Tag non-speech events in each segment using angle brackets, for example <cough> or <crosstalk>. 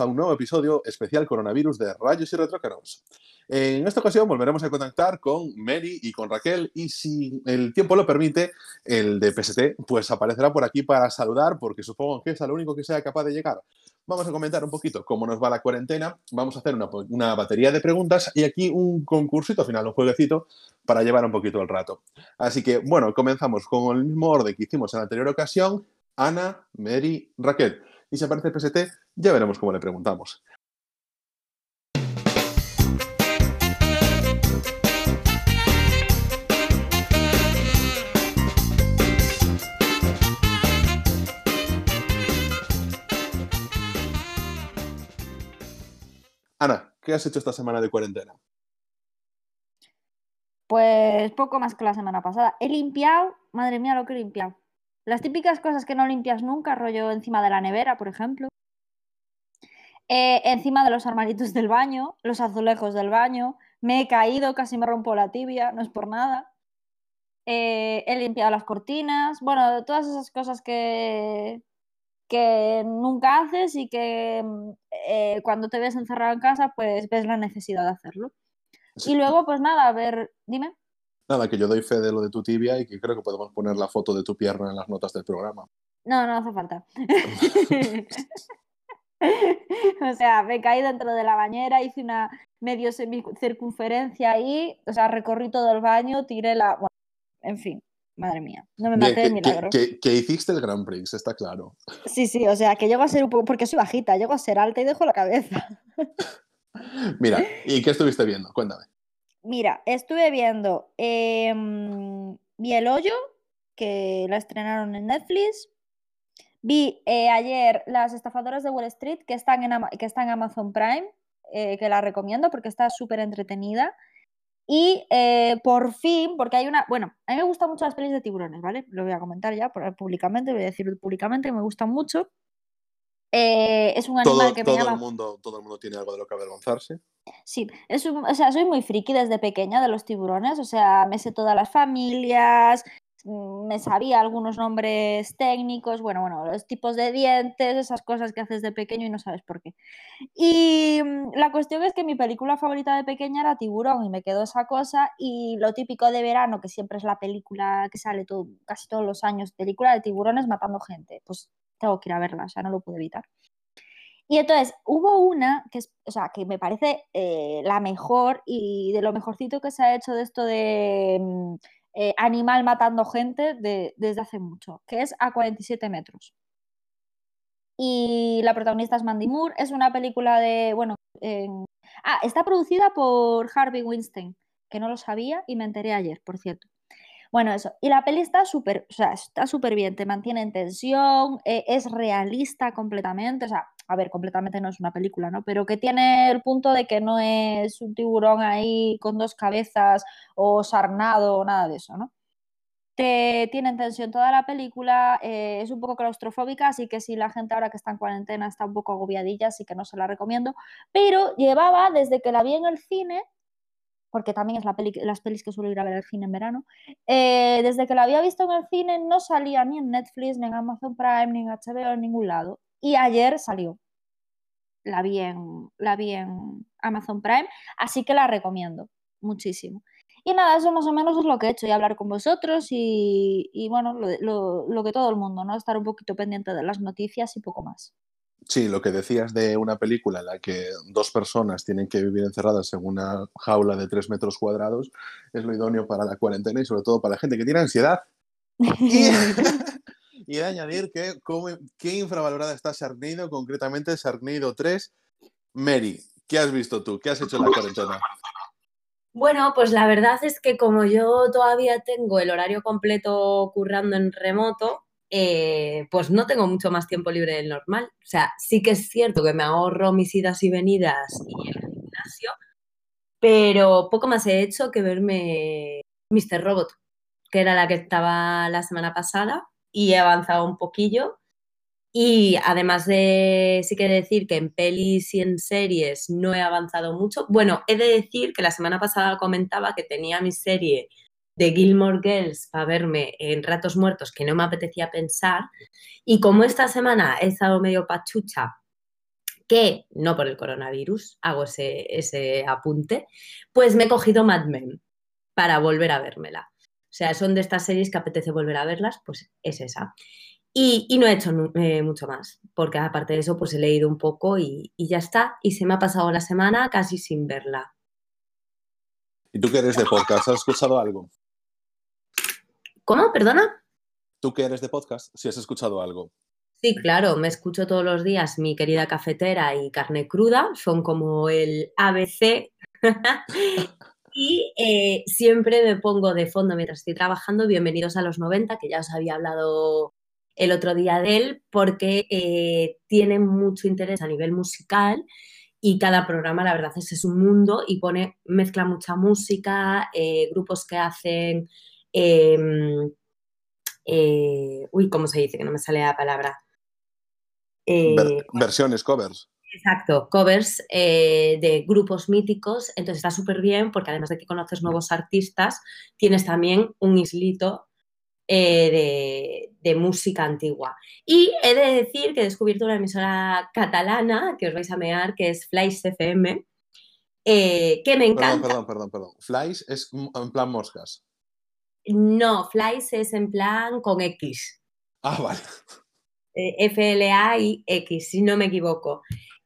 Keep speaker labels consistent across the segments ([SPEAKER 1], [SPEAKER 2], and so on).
[SPEAKER 1] A un nuevo episodio especial coronavirus de Rayos y Retrócanos. En esta ocasión volveremos a contactar con Mary y con Raquel y si el tiempo lo permite, el de PST pues aparecerá por aquí para saludar porque supongo que es lo único que sea capaz de llegar. Vamos a comentar un poquito cómo nos va la cuarentena, vamos a hacer una, una batería de preguntas y aquí un concursito final, un jueguecito para llevar un poquito el rato. Así que bueno, comenzamos con el mismo orden que hicimos en la anterior ocasión. Ana, Mary, Raquel. Y si aparece PST, ya veremos cómo le preguntamos. Ana, ¿qué has hecho esta semana de cuarentena?
[SPEAKER 2] Pues poco más que la semana pasada. He limpiado, madre mía lo que he limpiado. Las típicas cosas que no limpias nunca, rollo encima de la nevera, por ejemplo. Eh, encima de los armaritos del baño, los azulejos del baño. Me he caído, casi me rompo la tibia, no es por nada. Eh, he limpiado las cortinas. Bueno, todas esas cosas que, que nunca haces y que eh, cuando te ves encerrado en casa, pues ves la necesidad de hacerlo. Y luego, pues nada, a ver, dime.
[SPEAKER 1] Nada, que yo doy fe de lo de tu tibia y que creo que podemos poner la foto de tu pierna en las notas del programa.
[SPEAKER 2] No, no hace falta. <laughs> o sea, me caí dentro de la bañera, hice una medio circunferencia ahí, o sea, recorrí todo el baño, tiré la... Bueno, en fin, madre mía, no me maté de milagro.
[SPEAKER 1] Que, que, hiciste el Grand Prix, está claro.
[SPEAKER 2] Sí, sí, o sea, que llego a ser un poco, porque soy bajita, llego a ser alta y dejo la cabeza.
[SPEAKER 1] Mira, ¿y qué estuviste viendo? Cuéntame.
[SPEAKER 2] Mira, estuve viendo eh, Vi el hoyo, que la estrenaron en Netflix. Vi eh, ayer Las estafadoras de Wall Street, que están en, que está en Amazon Prime, eh, que la recomiendo porque está súper entretenida. Y eh, por fin, porque hay una. Bueno, a mí me gustan mucho las pelis de tiburones, ¿vale? Lo voy a comentar ya públicamente, voy a decir públicamente que me gustan mucho. Eh, es un animal que me
[SPEAKER 1] todo El mundo, todo el mundo tiene algo de lo que avergonzarse.
[SPEAKER 2] Sí, es o sea, soy muy friki desde pequeña de los tiburones, o sea, me sé todas las familias, mm, me sabía algunos nombres técnicos, bueno, bueno, los tipos de dientes, esas cosas que haces de pequeño y no sabes por qué. Y mm, la cuestión es que mi película favorita de pequeña era Tiburón y me quedó esa cosa y lo típico de verano, que siempre es la película que sale todo, casi todos los años, película de tiburones matando gente, pues tengo que ir a verla, o sea, no lo pude evitar. Y entonces hubo una que, es, o sea, que me parece eh, la mejor y de lo mejorcito que se ha hecho de esto de mm, eh, animal matando gente desde hace mucho, que es a 47 metros. Y la protagonista es Mandy Moore, es una película de, bueno, ah, está producida por Harvey Weinstein, que no lo sabía y me enteré ayer, por cierto. Bueno, eso. Y la peli está súper, o sea, está súper bien, te mantiene en tensión, eh, es realista completamente, o sea, a ver, completamente no es una película, ¿no? Pero que tiene el punto de que no es un tiburón ahí con dos cabezas o sarnado o nada de eso, ¿no? Te tiene en tensión toda la película, eh, es un poco claustrofóbica, así que si la gente ahora que está en cuarentena está un poco agobiadilla, así que no se la recomiendo. Pero llevaba desde que la vi en el cine porque también es la peli, las pelis que suelo ir a ver al cine en verano, eh, desde que la había visto en el cine no salía ni en Netflix, ni en Amazon Prime, ni en HBO, en ningún lado. Y ayer salió. La vi en, la vi en Amazon Prime, así que la recomiendo muchísimo. Y nada, eso más o menos es lo que he hecho, y hablar con vosotros y, y bueno, lo, lo, que todo el mundo, ¿no? Estar un poquito pendiente de las noticias y poco más.
[SPEAKER 1] Sí, lo que decías de una película en la que dos personas tienen que vivir encerradas en una jaula de tres metros cuadrados es lo idóneo para la cuarentena y sobre todo para la gente que tiene ansiedad. Y, <laughs> de añadir que qué infravalorada está Sharknado, concretamente Sharknado 3. Mary, ¿qué has visto tú? ¿Qué has hecho en la cuarentena?
[SPEAKER 3] Bueno, pues la verdad es que como yo todavía tengo el horario completo currando en remoto, eh, pues no tengo mucho más tiempo libre del normal. O sea, sí que es cierto que me ahorro mis idas y venidas y el gimnasio, pero poco más he hecho que verme Mr. Robot, que era la que estaba la semana pasada y he avanzado un poquillo. Y además de, sí que decir que en pelis y en series no he avanzado mucho. Bueno, he de decir que la semana pasada comentaba que tenía mi serie de Gilmore Girls para verme en ratos muertos que no me apetecía pensar. Y como esta semana he estado medio pachucha, que no por el coronavirus, hago ese, ese apunte, pues me he cogido Mad Men para volver a vérmela. O sea, son de estas series que apetece volver a verlas, pues es esa. Y, no he hecho eh, mucho más, porque aparte de eso, pues he leído un poco y, y, ya está. Y se me ha pasado la semana casi sin verla.
[SPEAKER 1] ¿Y tú qué eres de podcast? ¿Has escuchado algo?
[SPEAKER 3] ¿Cómo? ¿Perdona?
[SPEAKER 1] ¿Tú qué eres de podcast? Si has escuchado algo.
[SPEAKER 3] Sí, claro, me escucho todos los días mi querida cafetera y carne cruda, son como el ABC. <laughs> y eh, siempre me pongo de fondo mientras estoy trabajando, bienvenidos a los 90, que ya os había hablado el otro día de él, porque eh, tiene mucho interés a nivel musical y cada programa, la verdad, es, es un mundo y pone, mezcla mucha música, eh, grupos que hacen em, uy, ¿cómo se dice? Que no me sale la palabra.
[SPEAKER 1] Eh, versiones, covers.
[SPEAKER 3] Exacto, covers eh, de grupos míticos, entonces está súper bien porque además de que conoces nuevos artistas, tienes también un islito eh, de, música antigua. Y he de decir que he descubierto una emisora catalana, que os vais a mear, que es Flies FM, que me encanta.
[SPEAKER 1] Perdón, perdón, perdón, perdón. Flies es en plan moscas.
[SPEAKER 3] No, Flies es en plan con X.
[SPEAKER 1] Ah, vale.
[SPEAKER 3] Eh, FLA y X, si no me equivoco.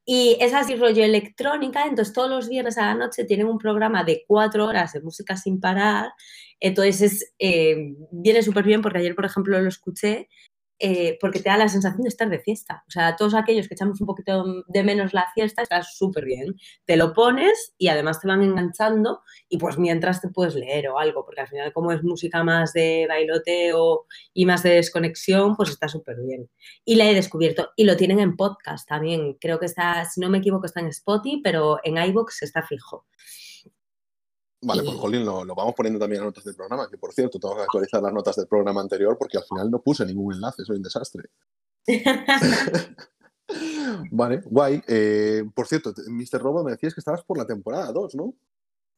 [SPEAKER 3] Y es así rollo electrónica, entonces todos los viernes a la noche tienen un programa de cuatro horas de música sin parar. Entonces eh, viene súper bien porque ayer, por ejemplo, lo escuché eh, porque te da la sensación de estar de fiesta. O sea, todos aquellos que echamos un poquito de menos la fiesta, estás súper bien. Te lo pones y además te van enganchando y pues mientras te puedes leer o algo, porque al final como es música más de bailoteo y más de desconexión, pues está súper bien. Y la he descubierto y lo tienen en podcast también. Creo que está, si no me equivoco, está en Spotify, pero en iBox está fijo.
[SPEAKER 1] Vale, pues Jolín, lo, vamos poniendo también en notas del programa, que por cierto, tengo que actualizar las notas del programa anterior porque al final no puse ningún enlace, soy un desastre. <laughs> vale, guay. Eh, por cierto, Mr. Robo, me decías que estabas por la temporada 2, ¿no?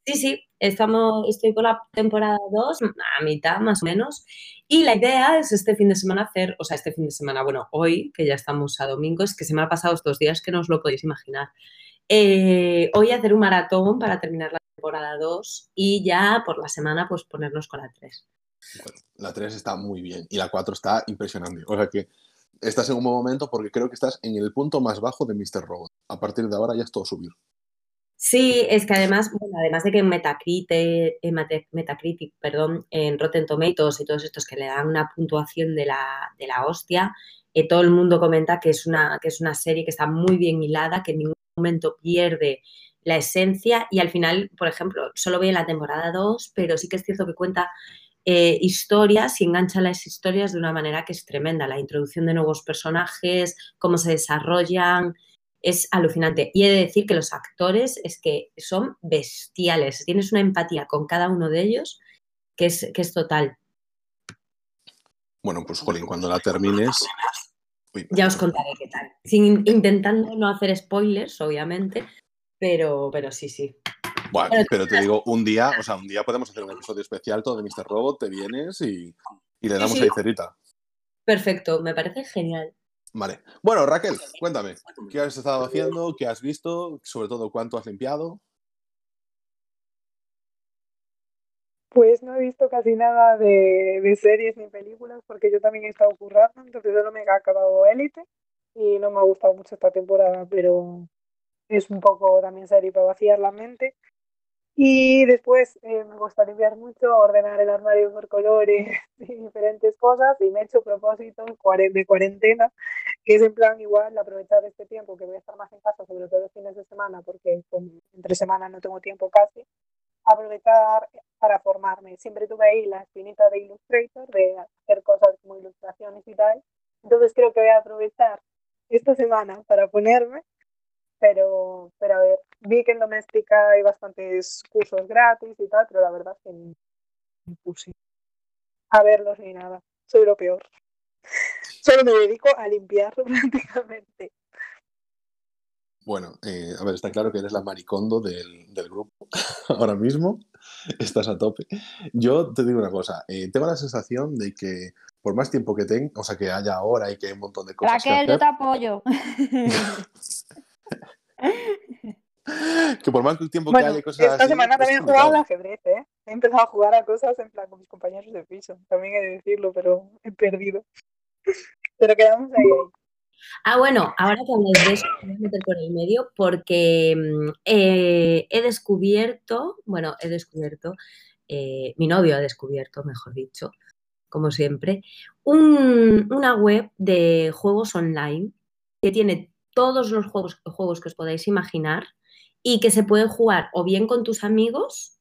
[SPEAKER 3] Sí, sí, estamos, estoy por la temporada 2, a mitad más o menos. Y la idea es este fin de semana hacer, o sea, este fin de semana, bueno, hoy, que ya estamos a domingo, es que se me ha pasado estos días que no os lo podéis imaginar. Eh, hoy hacer un maratón para terminar la temporada 2 y ya por la semana pues ponernos con la 3.
[SPEAKER 1] Bueno, la 3 está muy bien y la 4 está impresionante. O sea que estás en un buen momento porque creo que estás en el punto más bajo de Mr. Robot. A partir de ahora ya es todo subir.
[SPEAKER 3] Sí, es que además, bueno, además de que en Metacritic, en Metacritic, perdón, en Rotten Tomatoes y todos estos que le dan una puntuación de la, de la hostia, eh, todo el mundo comenta que es, una, que es una serie que está muy bien hilada, que ningún momento pierde la esencia y al final, por ejemplo, solo ve la temporada 2, pero sí que es cierto que cuenta eh, historias y engancha las historias de una manera que es tremenda. La introducción de nuevos personajes, cómo se desarrollan, es alucinante. Y he de decir que los actores es que son bestiales. Tienes una empatía con cada uno de ellos que es, que es total.
[SPEAKER 1] Bueno, pues Jolín, cuando la termines.
[SPEAKER 3] Ya os contaré qué tal. Sin, intentando no hacer spoilers, obviamente, pero, pero sí, sí.
[SPEAKER 1] Bueno, pero, te digo, un día, o sea, un día podemos hacer un episodio especial todo de Mr. Robot, te vienes y, le damos ahí cerita.
[SPEAKER 3] Perfecto, me parece genial.
[SPEAKER 1] Vale. Bueno, Raquel, cuéntame, ¿qué has estado haciendo? ¿Qué has visto? Sobre todo, ¿cuánto has limpiado?
[SPEAKER 4] Pues no he visto casi nada de, de, series ni películas porque yo también he estado currando, entonces solo me ha acabado Élite y no me ha gustado mucho esta temporada, pero es un poco también serie para vaciar la mente. Y después eh, me gusta limpiar mucho, ordenar el armario por colores <laughs> y diferentes cosas. Y me he hecho propósito de cuarentena, que es en plan igual aprovechar este tiempo que voy a estar más en casa, sobre todo los fines de semana, porque entre semanas no tengo tiempo casi. Aprovechar para formarme. Siempre tuve ahí la espinita de Illustrator, de hacer cosas como ilustraciones y tal. Entonces creo que voy a aprovechar esta semana para ponerme pero, pero a ver, vi que en Doméstica hay bastantes cursos gratis y tal, pero la verdad es que ni, puse a verlos ni nada. Soy lo peor. Solo me dedico a limpiarlo <laughs> prácticamente.
[SPEAKER 1] Bueno, eh, a ver, está claro que eres la maricondo del, del, grupo <laughs> ahora mismo. Estás a tope. Yo te digo una cosa, eh, tengo la sensación de que por más tiempo que tenga, o sea, que haya ahora y que hay un montón de cosas.
[SPEAKER 2] Raquel,
[SPEAKER 1] que
[SPEAKER 2] yo te apoyo. <laughs>
[SPEAKER 1] que por más tiempo
[SPEAKER 4] Bueno,
[SPEAKER 1] que haya cosas
[SPEAKER 4] esta
[SPEAKER 1] así,
[SPEAKER 4] semana
[SPEAKER 1] es
[SPEAKER 4] también he jugado al ajedrez, ¿eh? He empezado a jugar a cosas en plan con mis compañeros de piso. También he de decirlo, pero he perdido. <laughs> Pero quedamos ahí. ahí.
[SPEAKER 3] Ah, bueno, ahora que de eso, me voy a meter por el medio porque mm, eh, he descubierto, bueno, he descubierto, eh, mi novio ha descubierto, mejor dicho, como siempre, un- una web de juegos online que tiene todos los juegos, juegos que os podáis imaginar y que se puede jugar o bien con tus amigos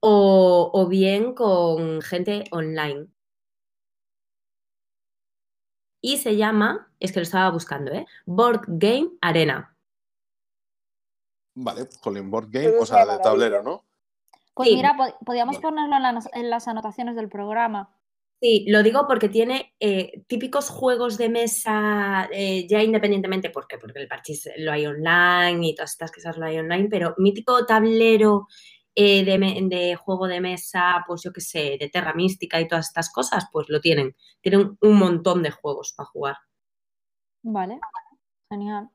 [SPEAKER 3] o, o bien con gente online. Y se llama, es que lo estaba buscando, ¿eh? Board Game Arena.
[SPEAKER 1] Vale, Colin Board Game, o sea, de tablero. ¿no?
[SPEAKER 2] Pues
[SPEAKER 3] Sí.
[SPEAKER 2] mira, po- podíamos
[SPEAKER 1] Vale.
[SPEAKER 2] ponerlo en, las- en las anotaciones del programa.
[SPEAKER 3] Sí, lo digo porque tiene eh, típicos juegos de mesa, eh, ya independientemente, porque, porque el parchís lo hay online y todas estas cosas lo hay online, pero mítico tablero eh, de, juego de mesa, pues yo qué sé, de Terra Mística y todas estas cosas, pues lo tienen. Tienen un montón de juegos para jugar.
[SPEAKER 2] Vale, genial.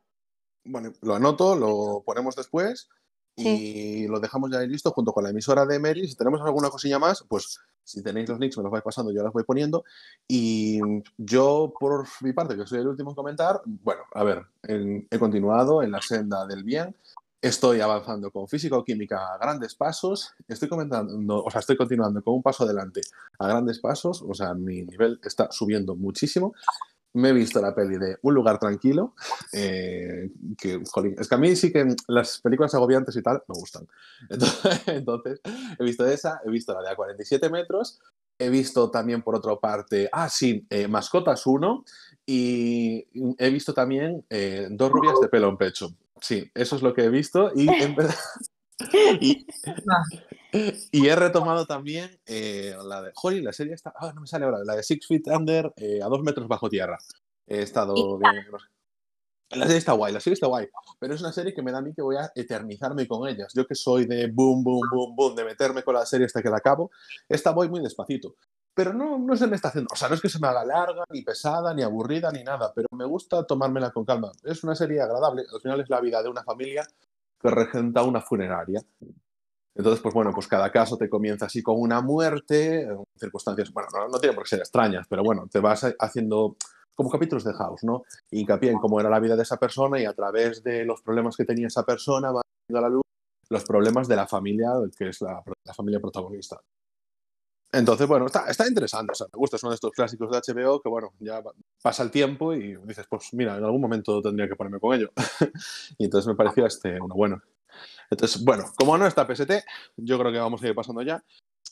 [SPEAKER 1] Bueno, lo anoto, lo ponemos después y
[SPEAKER 2] Sí.
[SPEAKER 1] lo dejamos ya ahí listo junto con la emisora de Mary. Si tenemos alguna cosilla más, pues si tenéis los links me los vais pasando, yo los voy poniendo. Y yo, por mi parte, que soy el último en comentar, bueno, a ver, en- he continuado en la senda del bien. Estoy avanzando con física o química a grandes pasos. Estoy comentando, o sea, estoy continuando con un paso adelante a grandes pasos. O sea, mi nivel está subiendo muchísimo. Me he visto la peli de Un lugar tranquilo, eh, es que a mí sí que las películas agobiantes y tal me gustan. Entonces, <laughs> entonces, he visto esa, he visto la de a 47 metros, he visto también por otra parte, ah, sí, eh, Mascotas 1 y he visto también eh, Dos rubias de pelo en pecho. Sí, eso es lo que he visto y <laughs> en verdad... <laughs> y, y he retomado también eh, la de. Jolín, la serie está. Ah, no me sale ahora. La de Six Feet Under eh, a dos metros bajo tierra. He estado bien. no sé. La serie está guay, la serie está guay. Pero es una serie que me da a mí que voy a eternizarme con ellas. Yo que soy de boom, boom, boom, boom, de meterme con la serie hasta que la acabo. Esta voy muy despacito. Pero no, no se me está haciendo. O sea, no es que se me haga larga, ni pesada, ni aburrida, ni nada. Pero me gusta tomármela con calma. Es una serie agradable. Al final es la vida de una familia que regenta una funeraria. Entonces, pues bueno, pues cada caso te comienza así con una muerte, circunstancias, bueno, no, no tiene por qué ser extrañas, pero bueno, te vas haciendo como capítulos de House, ¿no? Hincapié en cómo era la vida de esa persona y a través de los problemas que tenía esa persona va a la luz los problemas de la familia, que es la familia protagonista. Entonces, bueno, está, está interesante, o sea, me gusta, es uno de estos clásicos de HBO que, bueno, ya pasa el tiempo y dices, pues mira, en algún momento tendría que ponerme con ello. <laughs> y entonces me pareció este uno bueno. Entonces, bueno, como no está PST, yo creo que vamos a ir pasando ya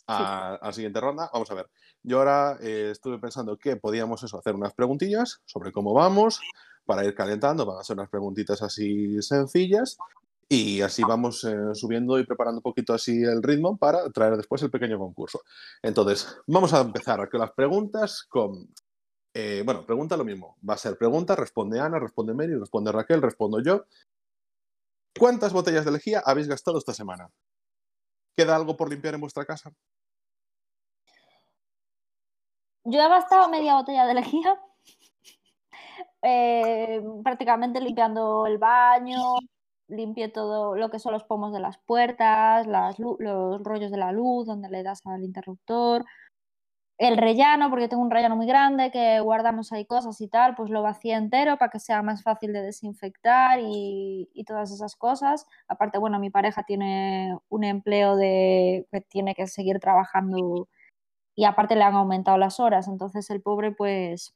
[SPEAKER 1] a, a la siguiente ronda. Vamos a ver. Yo ahora eh, estuve pensando que podíamos eso, hacer unas preguntillas sobre cómo vamos para ir calentando. Van a ser unas preguntitas así sencillas y así vamos eh, subiendo y preparando un poquito así el ritmo para traer después el pequeño concurso. Entonces, vamos a empezar con las preguntas con... eh, bueno, pregunta lo mismo. Va a ser pregunta, responde Ana, responde Mary, responde Raquel, respondo yo. ¿Cuántas botellas de lejía habéis gastado esta semana? ¿Queda algo por limpiar en vuestra casa?
[SPEAKER 2] Yo he gastado media botella de lejía, <laughs> eh, prácticamente limpiando el baño, limpié todo lo que son los pomos de las puertas, las los rollos de la luz donde le das al interruptor, el rellano, porque tengo un rellano muy grande que guardamos ahí cosas y tal, pues lo vacié entero para que sea más fácil de desinfectar y, y todas esas cosas. Aparte, bueno, mi pareja tiene un empleo de que tiene que seguir trabajando y aparte le han aumentado las horas, entonces el pobre pues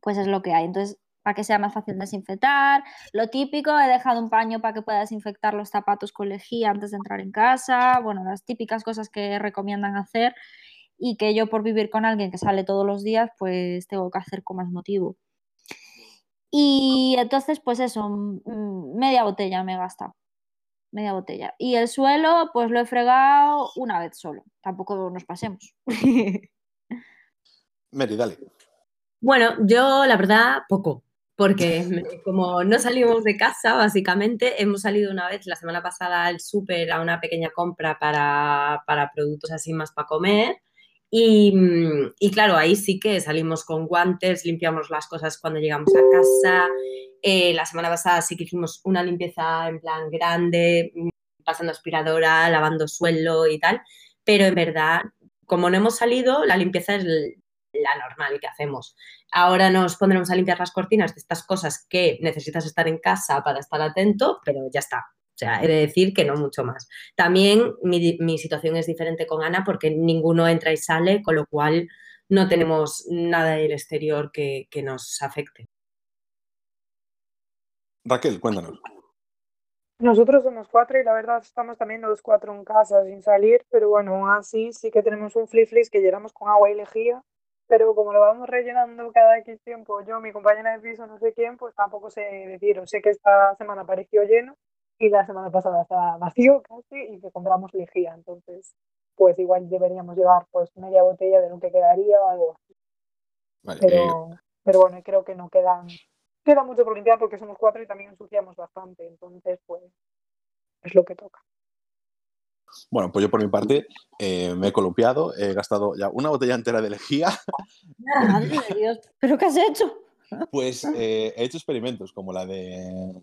[SPEAKER 2] pues es lo que hay. Entonces, para que sea más fácil desinfectar, lo típico, he dejado un paño para que pueda desinfectar los zapatos con lejía antes de entrar en casa, bueno, las típicas cosas que recomiendan hacer y que yo por vivir con alguien que sale todos los días, pues tengo que hacer con más motivo. Y entonces, pues eso, media botella me he gastado. Media botella. Y el suelo, pues lo he fregado una vez solo. Tampoco nos pasemos. <laughs>
[SPEAKER 1] Mary, dale.
[SPEAKER 3] Bueno, yo la verdad, poco, porque como no salimos de casa, básicamente, hemos salido una vez la semana pasada al súper a una pequeña compra para, para productos así más para comer. Y, mm, y claro, ahí sí que salimos con guantes, limpiamos las cosas cuando llegamos a casa Eh, la semana pasada sí que hicimos una limpieza en plan grande, mm, pasando aspiradora, lavando suelo y tal, pero en verdad, como no hemos salido, la limpieza es la normal que hacemos. Ahora nos pondremos a limpiar las cortinas de estas cosas que necesitas estar en casa para estar atento, pero ya está. O sea, he de decir que no mucho más. También mi, mi situación es diferente con Ana porque ninguno entra y sale, con lo cual no tenemos nada del exterior que, que nos afecte.
[SPEAKER 1] Raquel, cuéntanos.
[SPEAKER 4] Nosotros somos cuatro y la verdad estamos también los cuatro en casa sin salir, pero bueno, aún así sí que tenemos un flip que llenamos con agua y lejía, pero como lo vamos rellenando cada X tiempo, yo, mi compañera de piso, no sé quién, pues tampoco sé decir, sé que esta semana pareció lleno y la semana pasada estaba vacío casi y que compramos lejía, entonces pues igual deberíamos llevar pues media botella de lo que quedaría o algo así.
[SPEAKER 1] Vale,
[SPEAKER 4] Pero,
[SPEAKER 1] eh,
[SPEAKER 4] pero bueno, creo que no quedan, queda mucho por limpiar porque somos cuatro y también ensuciamos bastante, entonces pues es lo que toca.
[SPEAKER 1] Bueno, pues yo por mi parte eh, me he columpiado, he gastado ya una botella entera de lejía,
[SPEAKER 2] Madre de Dios, ¿pero qué has hecho?
[SPEAKER 1] pues eh, he hecho experimentos como la de...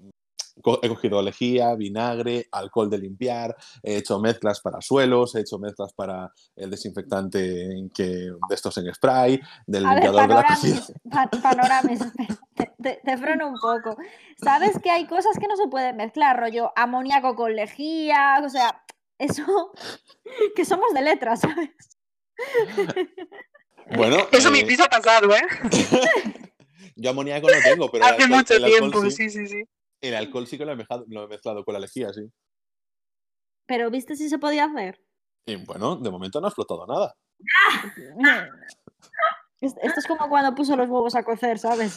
[SPEAKER 1] He cogido lejía, vinagre, alcohol de limpiar, he hecho mezclas para suelos, he hecho mezclas para el desinfectante que, de estos en spray, del
[SPEAKER 2] A ver,
[SPEAKER 1] limpiador de la cocina.
[SPEAKER 2] pa- <laughs> te, te- te freno un poco. Sabes que hay cosas que no se pueden mezclar, rollo amoníaco con lejía, o sea, eso, <laughs> que somos de letras, ¿sabes?
[SPEAKER 1] Bueno, <laughs>
[SPEAKER 4] Eso mi
[SPEAKER 1] eh,
[SPEAKER 4] piso ha pasado, ¿eh? <laughs>
[SPEAKER 1] yo amoníaco no tengo, pero
[SPEAKER 4] Hace
[SPEAKER 1] alcohol-
[SPEAKER 4] mucho tiempo,
[SPEAKER 1] sí.
[SPEAKER 4] sí, sí, sí.
[SPEAKER 1] El alcohol sí que lo he mezclado, lo he mezclado con la lejía, sí.
[SPEAKER 2] Pero ¿viste si se podía hacer?
[SPEAKER 1] Y bueno, de momento no ha explotado nada.
[SPEAKER 2] Es- Esto es como cuando puso los huevos a cocer, ¿sabes?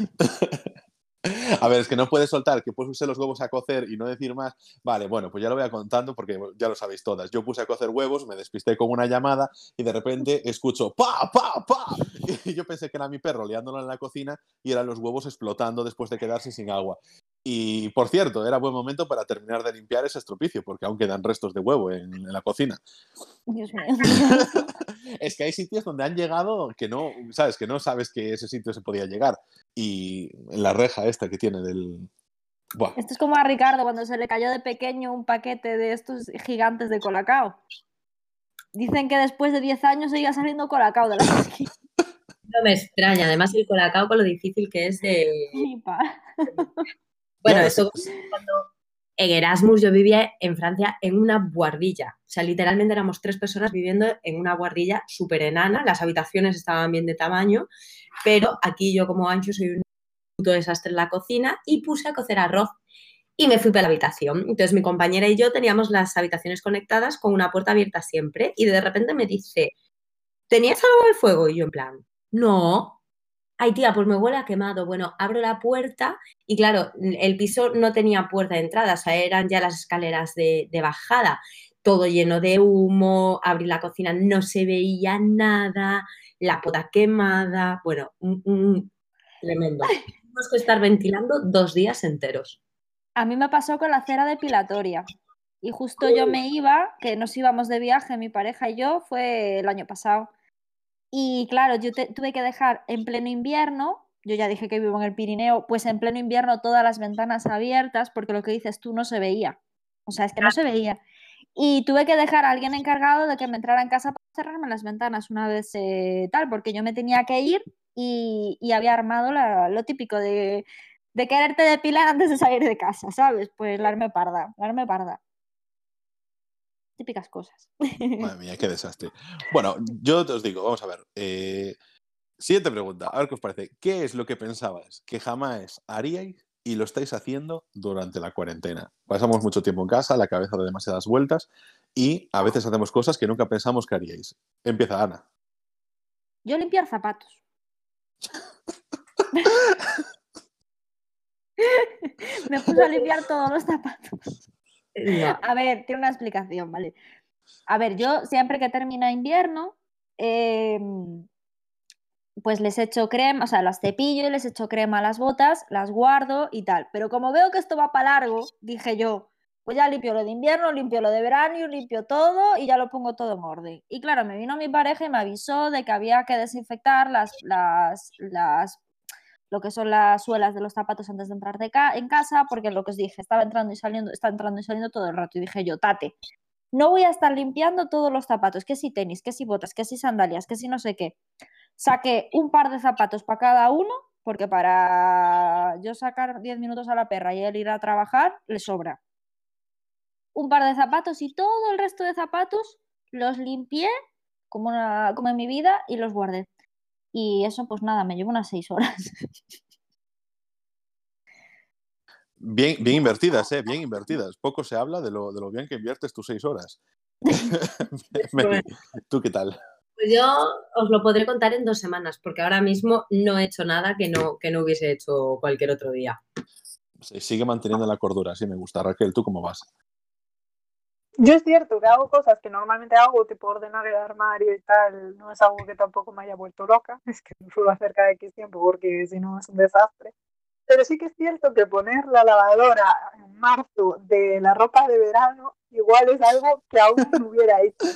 [SPEAKER 1] A ver, es que no puedes soltar que puse los huevos a cocer y no decir más. Vale, bueno, pues ya lo voy a contando porque ya lo sabéis todas. Yo puse a cocer huevos, me despisté con una llamada y de repente <laughs> escucho ¡pa, pa, pa! <laughs> Y yo pensé que era mi perro liándolo en la cocina y eran los huevos explotando después de quedarse sin agua. Y por cierto, era buen momento para terminar de limpiar ese estropicio porque aún quedan restos de huevo en, en la cocina.
[SPEAKER 2] Dios mío. <laughs>
[SPEAKER 1] es que hay sitios donde han llegado que no, sabes, que no sabes que ese sitio se podía llegar. Y en la reja esta que tiene del... Buah.
[SPEAKER 2] Esto es como a Ricardo cuando se le cayó de pequeño un paquete de estos gigantes de colacao. Dicen que después de 10 años seguía saliendo colacao de la. <laughs>
[SPEAKER 3] No me extraña, además el colacao con lo difícil que es de... Bueno, eso cuando en Erasmus yo vivía en Francia en una guardilla. O sea, literalmente éramos tres personas viviendo en una guardilla súper enana. Las habitaciones estaban bien de tamaño, pero aquí yo como ancho soy un puto desastre en la cocina y puse a cocer arroz y me fui para la habitación. Entonces mi compañera y yo teníamos las habitaciones conectadas con una puerta abierta siempre y de repente me dice, ¿tenías algo en fuego? Y yo en plan, no. Ay, tía, pues me huele a quemado. Bueno, abro la puerta y claro, el piso no tenía puerta de entrada, o sea, eran ya las escaleras de, de bajada, todo lleno de humo, abrí la cocina, no se veía nada, la poda quemada, bueno, un, un- tremendo. Tuvimos que estar ventilando dos días enteros.
[SPEAKER 2] A mí me pasó con la cera depilatoria. Y justo yo me iba, que nos íbamos de viaje, mi pareja y yo, fue el año pasado. Y claro, yo te- tuve que dejar en pleno invierno, yo ya dije que vivo en el Pirineo, pues en pleno invierno todas las ventanas abiertas, porque lo que dices tú no se veía. O sea, es que no se veía. Y tuve que dejar a alguien encargado de que me entrara en casa para cerrarme las ventanas una vez eh, tal, porque yo me tenía que ir y, y había armado la- lo típico de, de quererte depilar antes de salir de casa, ¿sabes? Pues la arme parda, la arme parda. Típicas cosas.
[SPEAKER 1] Madre mía, qué desastre. <laughs> Bueno, yo te os digo, vamos a ver. eh, siguiente pregunta, a ver qué os parece. ¿Qué es lo que pensabais que jamás haríais y lo estáis haciendo durante la cuarentena? Pasamos mucho tiempo en casa, la cabeza da demasiadas vueltas y a veces hacemos cosas que nunca pensamos que haríais. Empieza Ana.
[SPEAKER 2] Yo limpiar zapatos. <laughs> <laughs> Me puse a limpiar todos los zapatos. A ver, tiene una explicación, ¿vale? A ver, yo siempre que termina invierno, em, pues les echo crema, o sea, las cepillo y les echo crema a las botas, las guardo y tal. Pero como veo que esto va para largo, dije yo, pues ya limpio lo de invierno, limpio lo de verano, limpio todo y ya lo pongo todo en orden. Y claro, me vino mi pareja y me avisó de que había que desinfectar las, las, las lo que son las suelas de los zapatos antes de entrar de ca- en casa, porque lo que os dije, estaba entrando y saliendo, está entrando y saliendo todo el rato. Y dije yo, tate, no voy a estar limpiando todos los zapatos, que si tenis, que si botas, que si sandalias, que si no sé qué. Saqué un par de zapatos para cada uno, porque para yo sacar 10 minutos a la perra y él ir a trabajar, le sobra. Un par de zapatos y todo el resto de zapatos los limpié como, como en mi vida y los guardé. Y eso, pues nada, me llevo unas 6 horas.
[SPEAKER 1] Bien, bien invertidas, ¿eh? Bien <laughs> invertidas. Poco se habla de lo, de lo bien que inviertes tus seis horas. <laughs> Meli, ¿Tú qué tal?
[SPEAKER 3] Pues yo os lo podré contar en dos semanas, porque ahora mismo no he hecho nada que no, que no hubiese hecho cualquier otro día.
[SPEAKER 1] Se sigue manteniendo la cordura, sí me gusta. Raquel, ¿tú cómo vas?
[SPEAKER 4] Yo es cierto que hago cosas que normalmente hago, tipo ordenar el armario y tal, no es algo que tampoco me haya vuelto loca, <laughs> es que no suelo hacer cada X tiempo porque si no es un desastre. Pero sí que es cierto que poner la lavadora en marzo de la ropa de verano igual es algo que aún no <laughs> hubiera hecho.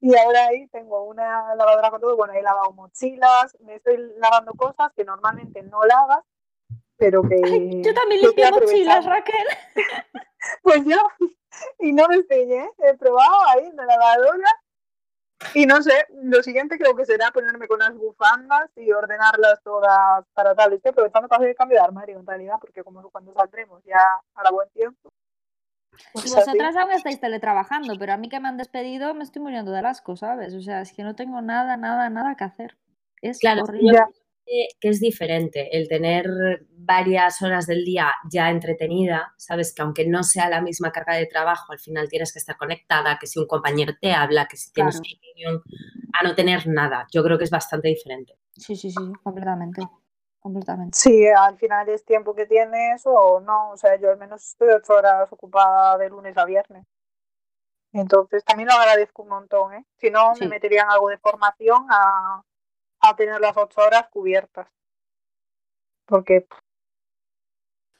[SPEAKER 4] Y ahora ahí tengo una lavadora con todo, bueno, he lavado mochilas, me estoy lavando cosas que normalmente no lavas, pero que...
[SPEAKER 2] Yo también limpio mochilas. Raquel. <laughs>
[SPEAKER 4] Pues yo, y no me empeñé, he probado ahí en la lavadora. Y no sé, lo siguiente creo que será ponerme con las bufandas y ordenarlas todas para tal. Estoy aprovechando para hacer el cambio de armario en realidad, porque como cuando saldremos ya hará buen tiempo. pues
[SPEAKER 2] vosotras aún estáis teletrabajando, pero a mí que me han despedido me estoy muriendo de asco, ¿sabes? O sea, es que no tengo nada, nada, nada que hacer. Es
[SPEAKER 3] Claro,
[SPEAKER 2] horrible.
[SPEAKER 4] Ya.
[SPEAKER 3] Que es diferente el tener varias horas del día ya entretenida, sabes que aunque no sea la misma carga de trabajo, al final tienes que estar conectada, que si un compañero te habla, que si tienes
[SPEAKER 2] Claro.
[SPEAKER 3] reunión, a no tener nada. Yo creo que es bastante diferente.
[SPEAKER 2] Sí, sí, sí, completamente. Completamente.
[SPEAKER 4] Sí, al final es tiempo que tienes o no. O sea, yo al menos estoy ocho horas ocupada de lunes a viernes. Entonces también lo agradezco un montón, ¿eh? Si no,
[SPEAKER 2] Sí.
[SPEAKER 4] me meterían algo de formación a, a tener las ocho horas cubiertas. Porque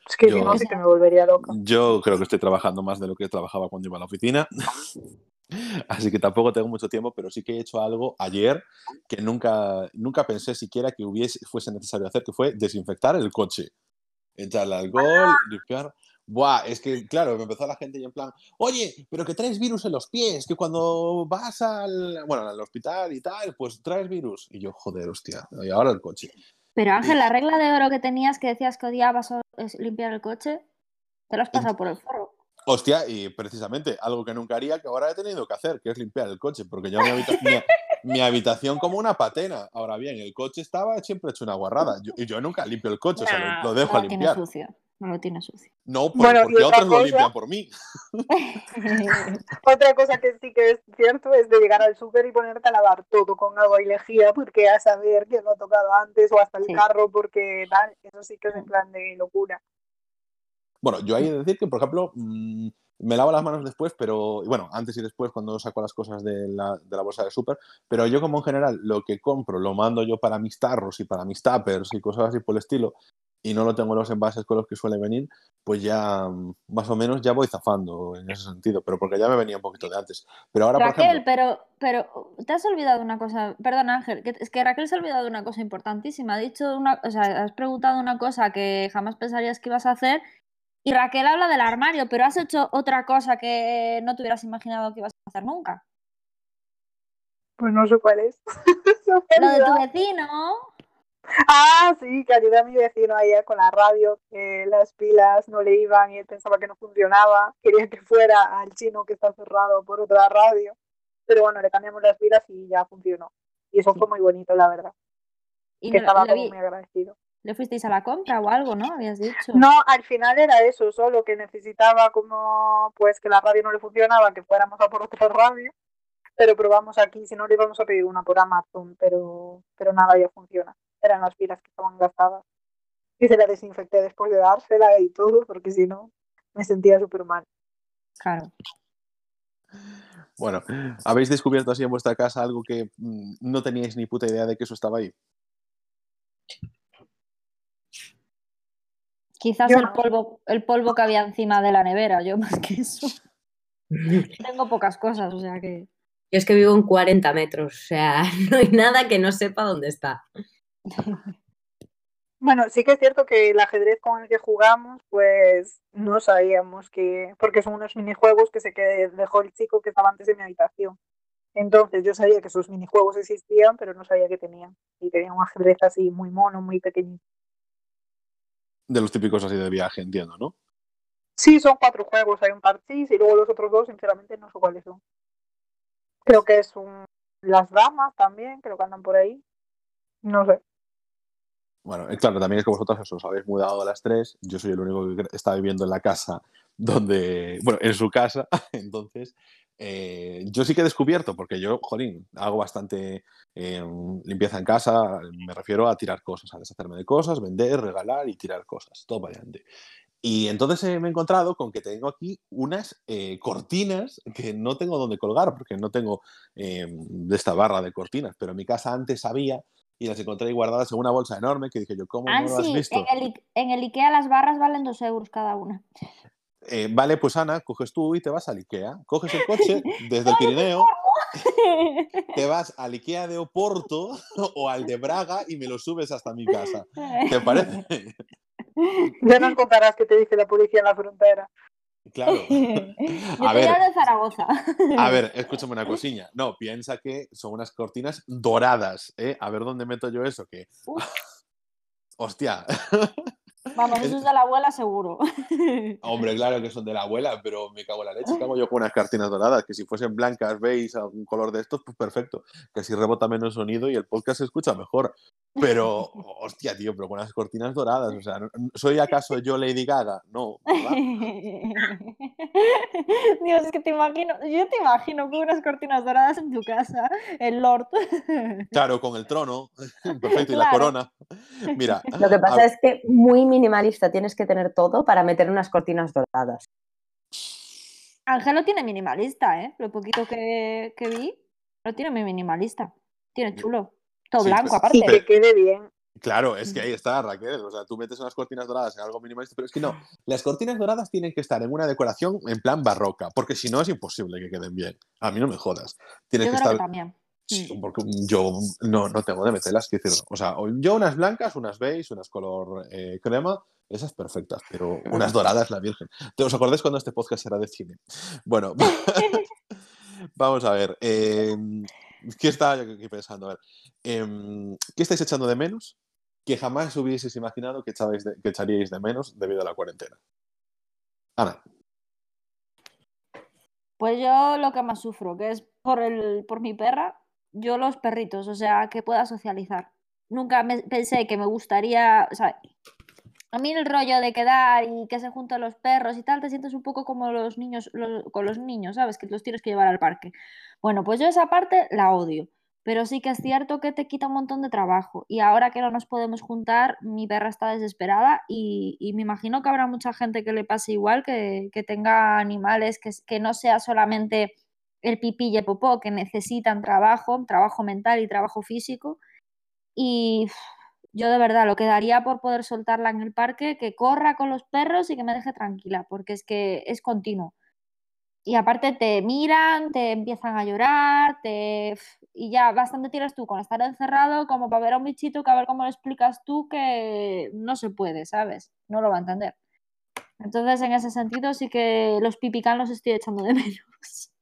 [SPEAKER 4] es que si no, sí que me volvería loca.
[SPEAKER 1] Yo creo que estoy trabajando más de lo que trabajaba cuando iba a la oficina. <laughs> Así que tampoco tengo mucho tiempo, pero sí que he hecho algo ayer que nunca, nunca pensé siquiera que hubiese, fuese necesario hacer, que fue desinfectar el coche. Echarle alcohol, limpiar. Buah, es que, claro, me empezó la gente y en plan, oye, pero que traes virus en los pies, que cuando vas al, bueno, al hospital y tal, pues traes virus. Y yo, joder, hostia, y ahora el coche.
[SPEAKER 2] Pero Ángel, la regla de oro que tenías que decías que odiabas limpiar el coche, te lo has pasado por el forro.
[SPEAKER 1] Hostia, y precisamente algo que nunca haría que ahora he tenido que hacer, que es limpiar el coche, porque yo mi, habita- mi- mi habitación como una patena. Ahora bien, el coche estaba siempre hecho una guarrada. Yo- y yo nunca limpio el coche, o sea, lo, lo dejo a limpiar.
[SPEAKER 2] sucio. No lo tiene sucio.
[SPEAKER 1] No, por-
[SPEAKER 4] Bueno, y
[SPEAKER 1] porque
[SPEAKER 4] otra
[SPEAKER 1] otros lo
[SPEAKER 4] cosa-
[SPEAKER 1] limpian por mí. <laughs>
[SPEAKER 4] Otra cosa que sí que es cierto es de llegar al súper y ponerte a lavar todo con agua y lejía porque a saber que lo ha tocado antes o hasta el
[SPEAKER 2] Sí.
[SPEAKER 4] carro porque tal, eso sí que es en plan de locura.
[SPEAKER 1] Bueno, yo hay que decir que, por ejemplo, mm, me lavo las manos después, pero bueno, antes y después cuando saco las cosas de la, de la bolsa de súper, pero yo como en general lo que compro lo mando yo para mis tarros y para mis tuppers y cosas así por el estilo, y no lo tengo en los envases con los que suele venir, pues ya mm, más o menos ya voy zafando en ese sentido, pero porque ya me venía un poquito de antes. Pero ahora, por
[SPEAKER 2] Raquel,
[SPEAKER 1] ejemplo,
[SPEAKER 2] pero, pero te has olvidado una cosa, perdón Ángel, que, es que Raquel se ha olvidado de una cosa importantísima. Ha dicho una, o sea, has preguntado una cosa que jamás pensarías que ibas a hacer y Raquel habla del armario, pero has hecho otra cosa que no te hubieras imaginado que ibas a hacer nunca.
[SPEAKER 4] Pues no sé cuál es. <laughs>
[SPEAKER 2] Lo de tu vecino.
[SPEAKER 4] Ah, sí, que ayudé a mi vecino ayer con la radio, que las pilas no le iban y él pensaba que no funcionaba. Quería que fuera al chino que está cerrado por otra radio. Pero bueno, le cambiamos las pilas y ya funcionó. Y eso
[SPEAKER 2] Sí.
[SPEAKER 4] fue muy bonito, la verdad.
[SPEAKER 2] Y
[SPEAKER 4] que
[SPEAKER 2] no-
[SPEAKER 4] estaba
[SPEAKER 2] le,
[SPEAKER 4] como
[SPEAKER 2] vi-
[SPEAKER 4] muy agradecido.
[SPEAKER 2] le fuisteis a la compra o algo, ¿no? Habías dicho.
[SPEAKER 4] No, al final era eso, solo que necesitaba como pues que la radio no le funcionaba, que fuéramos a por otra radio. Pero probamos aquí, si no le íbamos a pedir una por Amazon, pero, pero nada, ya funciona. Eran las pilas que estaban gastadas. Y se la desinfecté después de dársela y todo, porque si no, me sentía súper mal.
[SPEAKER 2] Claro.
[SPEAKER 1] bueno, ¿habéis descubierto así en vuestra casa algo que mm, no teníais ni puta idea de que eso estaba ahí?
[SPEAKER 2] Quizás
[SPEAKER 4] Yo
[SPEAKER 2] el
[SPEAKER 4] no.
[SPEAKER 2] polvo, el polvo que había encima de la nevera, yo más que eso. <laughs> Tengo pocas cosas, o sea que.
[SPEAKER 3] Yo es que vivo en 40 metros, o sea, <laughs> no hay nada que no sepa dónde está.
[SPEAKER 4] Bueno, sí que es cierto que el ajedrez con el que jugamos, pues no sabíamos que, porque son unos minijuegos que se que dejó el chico que estaba antes de mi habitación. Entonces yo sabía que sus minijuegos existían, pero no sabía que tenían. Y tenían un ajedrez así muy mono, muy pequeñito.
[SPEAKER 1] De los típicos así de viaje, entiendo, ¿no?
[SPEAKER 4] Sí, son cuatro juegos, hay un parchís y luego los otros dos, sinceramente, no sé cuáles son. Creo que es un... Las damas también, creo que andan por ahí. No sé.
[SPEAKER 1] Bueno, eh, claro, también es que vosotros os habéis mudado a las tres. Yo soy el único que está viviendo en la casa donde, bueno, en su casa. <laughs> Entonces, eh, yo sí que he descubierto, porque yo, jolín, hago bastante eh, limpieza en casa, me refiero a tirar cosas, a deshacerme de cosas, vender, regalar y tirar cosas, todo para adelante. Y entonces me he encontrado con que tengo aquí unas cortinas que no tengo donde colgar, porque no tengo de esta barra de cortinas, pero en mi casa antes había y las encontré ahí guardadas en una bolsa enorme que dije yo, ¿cómo
[SPEAKER 2] Ah,
[SPEAKER 1] no lo has
[SPEAKER 2] sí,
[SPEAKER 1] visto?
[SPEAKER 2] en el, en el Ikea las barras valen dos euros cada una.
[SPEAKER 1] Eh, vale, pues Ana, coges tú y te vas al Ikea, coges el coche <laughs> desde el Pirineo, te vas al Ikea de Oporto <laughs> o al de Braga y me lo subes hasta mi casa. ¿Te <laughs> parece?
[SPEAKER 4] Ya nos contarás qué te dice la policía en la frontera.
[SPEAKER 1] Claro. <laughs>
[SPEAKER 2] Yo
[SPEAKER 1] A ver.
[SPEAKER 2] llamo de Zaragoza.
[SPEAKER 1] A ver, <laughs> escúchame una cosilla. No, piensa que son unas cortinas doradas, ¿eh? A ver dónde meto yo eso, que... <laughs> Hostia.
[SPEAKER 2] Vamos, eso es de la abuela seguro. <laughs>
[SPEAKER 1] Hombre, claro que son de la abuela, pero me cago en la leche. ¿Qué hago yo con unas cortinas doradas? Que si fuesen blancas, veis algún color de estos, pues perfecto. Que así rebota menos sonido y el podcast se escucha mejor. Pero, <laughs> hostia, tío, pero con unas cortinas doradas. O sea, ¿no- ¿soy acaso yo Lady Gaga? No, ¿verdad? <laughs>
[SPEAKER 2] Dios, es que te imagino, yo te imagino con unas cortinas doradas en tu casa, el Lord.
[SPEAKER 1] Claro, con el trono. Perfecto, y la
[SPEAKER 2] Claro.
[SPEAKER 1] corona. Mira.
[SPEAKER 3] Lo que
[SPEAKER 1] a-
[SPEAKER 3] pasa es que muy minimalista tienes que tener todo para meter unas cortinas doradas.
[SPEAKER 2] Ángelo tiene minimalista, ¿eh? Lo poquito que, que vi, lo tiene muy minimalista. Tiene chulo. Todo
[SPEAKER 1] Sí,
[SPEAKER 2] blanco, aparte.
[SPEAKER 4] Y que quede bien.
[SPEAKER 1] Claro, es que ahí está, Raquel. O sea, tú metes unas cortinas doradas en algo minimalista, pero es que no. Las cortinas doradas tienen que estar en una decoración en plan barroca, porque si no es imposible que queden bien. A mí no me jodas. Tienes
[SPEAKER 2] Yo
[SPEAKER 1] que
[SPEAKER 2] creo que
[SPEAKER 1] estar.
[SPEAKER 2] también.
[SPEAKER 1] Sí, porque yo no, no tengo de meterlas, quiero decir, o sea, yo unas blancas, unas beige, unas color eh, crema, esas perfectas, pero unas doradas, la virgen. ¿Te os acordáis cuando este podcast era de cine? Bueno, <laughs> vamos a ver. eh, ¿Qué estaba yo aquí pensando? A ver, em, ¿qué estáis echando de menos que jamás hubieseis imaginado que, echabais de- que echaríais de menos debido a la cuarentena? Ana,
[SPEAKER 2] Pues yo lo que más sufro, que es por, el, por mi perra, yo los perritos, o sea, que pueda socializar. Nunca me, pensé que me gustaría, o sea, a mí el rollo de quedar y que se junten los perros y tal, te sientes un poco como los niños, con los niños, ¿sabes? Que los tienes que llevar al parque. Bueno, pues yo esa parte la odio, pero sí que es cierto que te quita un montón de trabajo. Y ahora que no nos podemos juntar, mi perra está desesperada y, y me imagino que habrá mucha gente que le pase igual, que, que tenga animales, que, que no sea solamente el pipí y el popó, que necesitan trabajo, trabajo mental y trabajo físico. Y yo de verdad lo quedaría por poder soltarla en el parque, que corra con los perros y que me deje tranquila, porque es que es continuo. Y aparte te miran, te empiezan a llorar, te... y ya bastante tienes tú con estar encerrado como para ver a un bichito que a ver cómo le explicas tú que no se puede, ¿sabes? No lo va a entender. Entonces, en ese sentido, sí que los pipicán los estoy echando de <laughs> menos.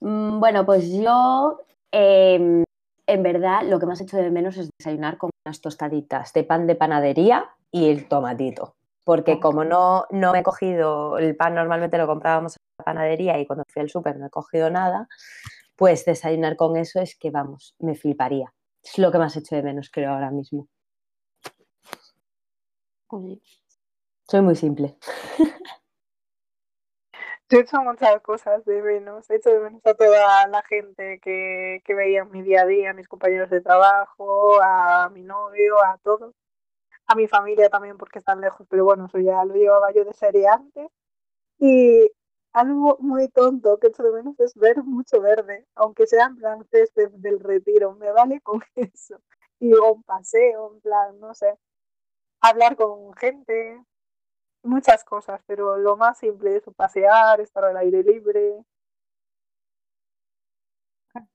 [SPEAKER 3] Mm, Bueno, pues yo, em, en verdad, lo que más hecho de menos es desayunar con unas tostaditas de pan de panadería y el tomatito. Porque como no, no me he cogido el pan, normalmente lo comprábamos en la panadería y cuando fui al súper no he cogido nada, pues desayunar con eso es que, vamos, me fliparía. Es lo que más hecho de menos, creo, ahora mismo. Soy muy simple.
[SPEAKER 4] Yo he hecho muchas cosas de menos. He hecho de menos a toda la gente que, que veía en mi día a día, a mis compañeros de trabajo, a mi novio, a todos. A mi familia también porque están lejos, pero bueno, eso ya lo llevaba yo de serie antes. Y algo muy tonto que echo de menos es ver mucho verde, aunque sea en plan césped del retiro, me vale con <laughs> eso. Y un paseo, en plan, no sé, hablar con gente, muchas cosas, pero lo más simple es pasear, estar al aire libre.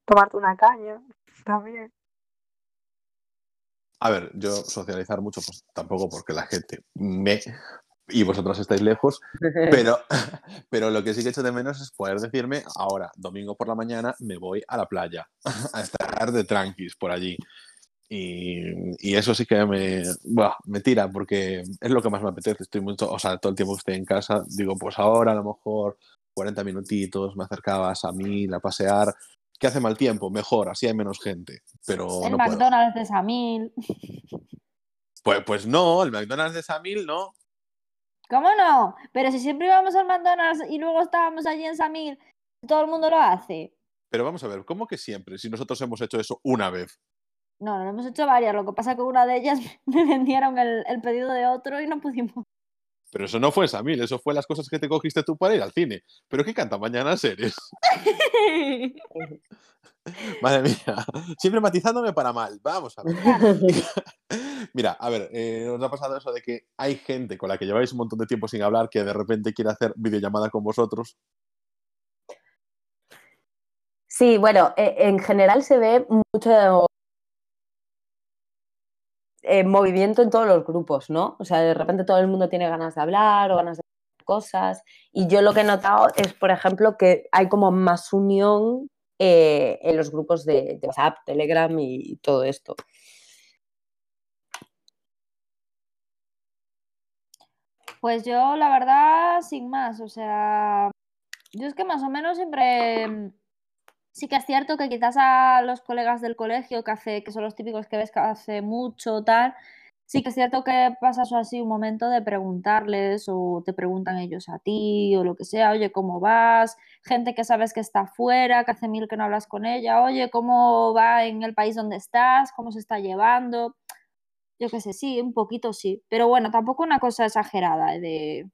[SPEAKER 4] Tomarte una caña también.
[SPEAKER 1] A ver, yo socializar mucho, pues tampoco porque la gente me y vosotros estáis lejos, <laughs> pero, <laughs> pero lo que sí que echo de menos es poder decirme, ahora, domingo por la mañana, me voy a la playa, <laughs> a estar de tranquis por allí. Y, y eso sí que me, buah, me tira porque es lo que más me apetece. Estoy mucho, o sea, todo el tiempo que estoy en casa, digo, pues ahora a lo mejor 40 minutitos, me acercabas a mí, a pasear. que hace mal tiempo? Mejor, así hay menos gente. Pero
[SPEAKER 2] El
[SPEAKER 1] no puedo.
[SPEAKER 2] McDonald's de Samil.
[SPEAKER 1] Pues, pues no, el McDonald's de Samil no.
[SPEAKER 2] ¿Cómo no? Pero si siempre íbamos al McDonald's y luego estábamos allí en Samil, todo el mundo lo hace.
[SPEAKER 1] Pero vamos a ver, ¿cómo que siempre? Si nosotros hemos hecho eso una vez.
[SPEAKER 2] No, lo hemos hecho varias. Lo que pasa es que una de ellas <laughs> me vendieron el, el pedido de otro y no pudimos.
[SPEAKER 1] Pero eso no fue Samil, eso fue las cosas que te cogiste tú para ir al cine. ¿Pero qué canta mañana eres? <laughs> Madre mía, siempre matizándome para mal. Vamos a ver. <laughs> Mira, a ver, eh, ¿os ha pasado eso de que hay gente con la que lleváis un montón de tiempo sin hablar que de repente quiere hacer videollamada con vosotros?
[SPEAKER 3] Sí, bueno, eh, en general se ve mucho eh, movimiento en todos los grupos, ¿no? O sea, de repente todo el mundo tiene ganas de hablar o ganas de hacer cosas. Y yo lo que he notado es, por ejemplo, que hay como más unión eh, en los grupos de, de WhatsApp, Telegram y todo esto.
[SPEAKER 2] Pues yo, la verdad, sin más. O sea, yo es que más o menos siempre. Sí que es cierto que quizás a los colegas del colegio, que hace, que son los típicos que ves que hace mucho, tal, sí que es cierto que pasas así un momento de preguntarles o te preguntan ellos a ti o lo que sea, oye, ¿cómo vas? Gente que sabes que está fuera, que hace mil que no hablas con ella, oye, ¿cómo va en el país donde estás? ¿Cómo se está llevando? Yo qué sé, sí, un poquito sí, pero bueno, tampoco una cosa exagerada de...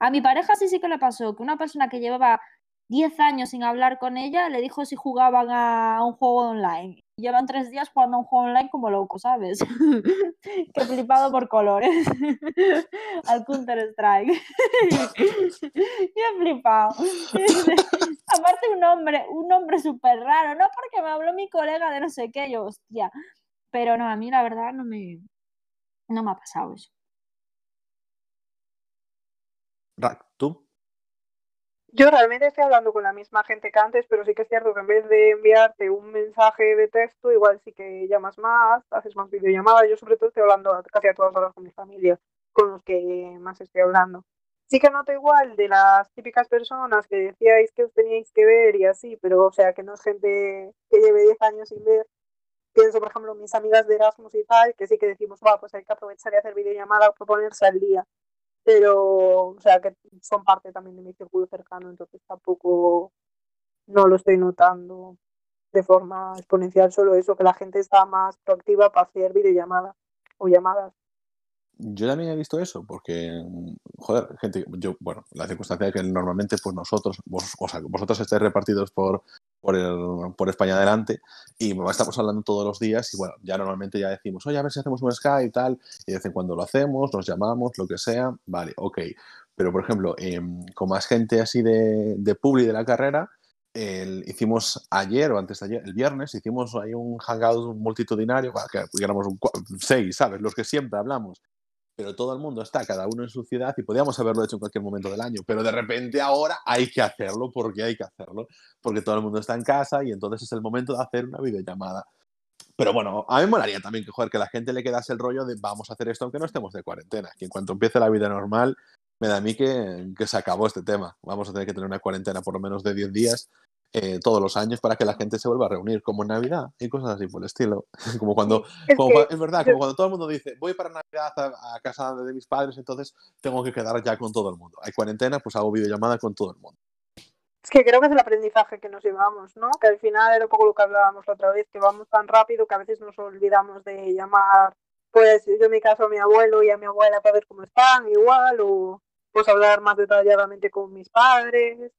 [SPEAKER 2] A mi pareja sí sí que le pasó, que una persona que llevaba 10 años sin hablar con ella le dijo si jugaban a un juego online. Llevan tres días jugando a un juego online como loco, ¿sabes? <laughs> que flipado por colores. <laughs> Al Counter Strike. <laughs> Yo he flipado. Aparte un nombre, un nombre súper raro, no porque me habló mi colega de no sé qué, yo, hostia. Pero no, a mí la verdad no me, no me ha pasado eso.
[SPEAKER 4] Yo realmente estoy hablando con la misma gente que antes, pero sí que es cierto que en vez de enviarte un mensaje de texto, igual sí que llamas más, haces más videollamadas. Yo sobre todo estoy hablando casi a todas horas con mi familia, con los que más estoy hablando. Sí que noto igual de las típicas personas que decíais que os teníais que ver y así, pero o sea, que no es gente que lleve 10 años sin ver. Pienso, por ejemplo, mis amigas de Erasmus y tal, que sí que decimos, va, pues hay que aprovechar y hacer videollamada para ponerse al día pero o sea que son parte también de mi círculo cercano, entonces tampoco no lo estoy notando de forma exponencial, solo eso, que la gente está más proactiva para hacer videollamadas o llamadas.
[SPEAKER 1] Yo también he visto eso, porque, joder, gente, yo, bueno, la circunstancia es que normalmente, pues nosotros, vos, o sea, vosotros estáis repartidos por, por, España adelante y estamos hablando todos los días y bueno, ya normalmente ya decimos, oye, a ver si hacemos un Skype y tal, y de vez en cuando lo hacemos, nos llamamos, lo que sea, vale, ok. Pero, por ejemplo, eh, con más gente así de, de publi de la carrera, hicimos ayer o antes de ayer, el viernes, hicimos ahí un hangout multitudinario, que éramos seis, ¿sabes? Los que siempre hablamos pero todo el mundo está, cada uno en su ciudad, y podíamos haberlo hecho en cualquier momento del año, pero de repente ahora hay que hacerlo porque hay que hacerlo, porque todo el mundo está en casa y entonces es el momento de hacer una videollamada. Pero bueno, a mí me molaría también que, joder, que la gente le quedase el rollo de vamos a hacer esto aunque no estemos de cuarentena, que en cuanto empiece la vida normal, me da a mí que, que se acabó este tema. Vamos a tener que tener una cuarentena por lo menos de 10 días eh, todos los años para que la gente se vuelva a reunir, como en Navidad y cosas así por el estilo. <laughs> como cuando,
[SPEAKER 4] Es
[SPEAKER 1] como
[SPEAKER 4] que
[SPEAKER 1] es verdad, como
[SPEAKER 4] yo-
[SPEAKER 1] cuando todo el mundo dice, voy para Navidad a, a casa de mis padres, entonces tengo que quedar ya con todo el mundo. Hay cuarentena, pues hago videollamada con todo el mundo.
[SPEAKER 4] Es que creo que es el aprendizaje que nos llevamos, ¿no? Que al final era un poco lo que hablábamos la otra vez, que vamos tan rápido que a veces nos olvidamos de llamar, pues yo en mi caso a mi abuelo y a mi abuela para ver cómo están, igual, o pues hablar más detalladamente con mis padres.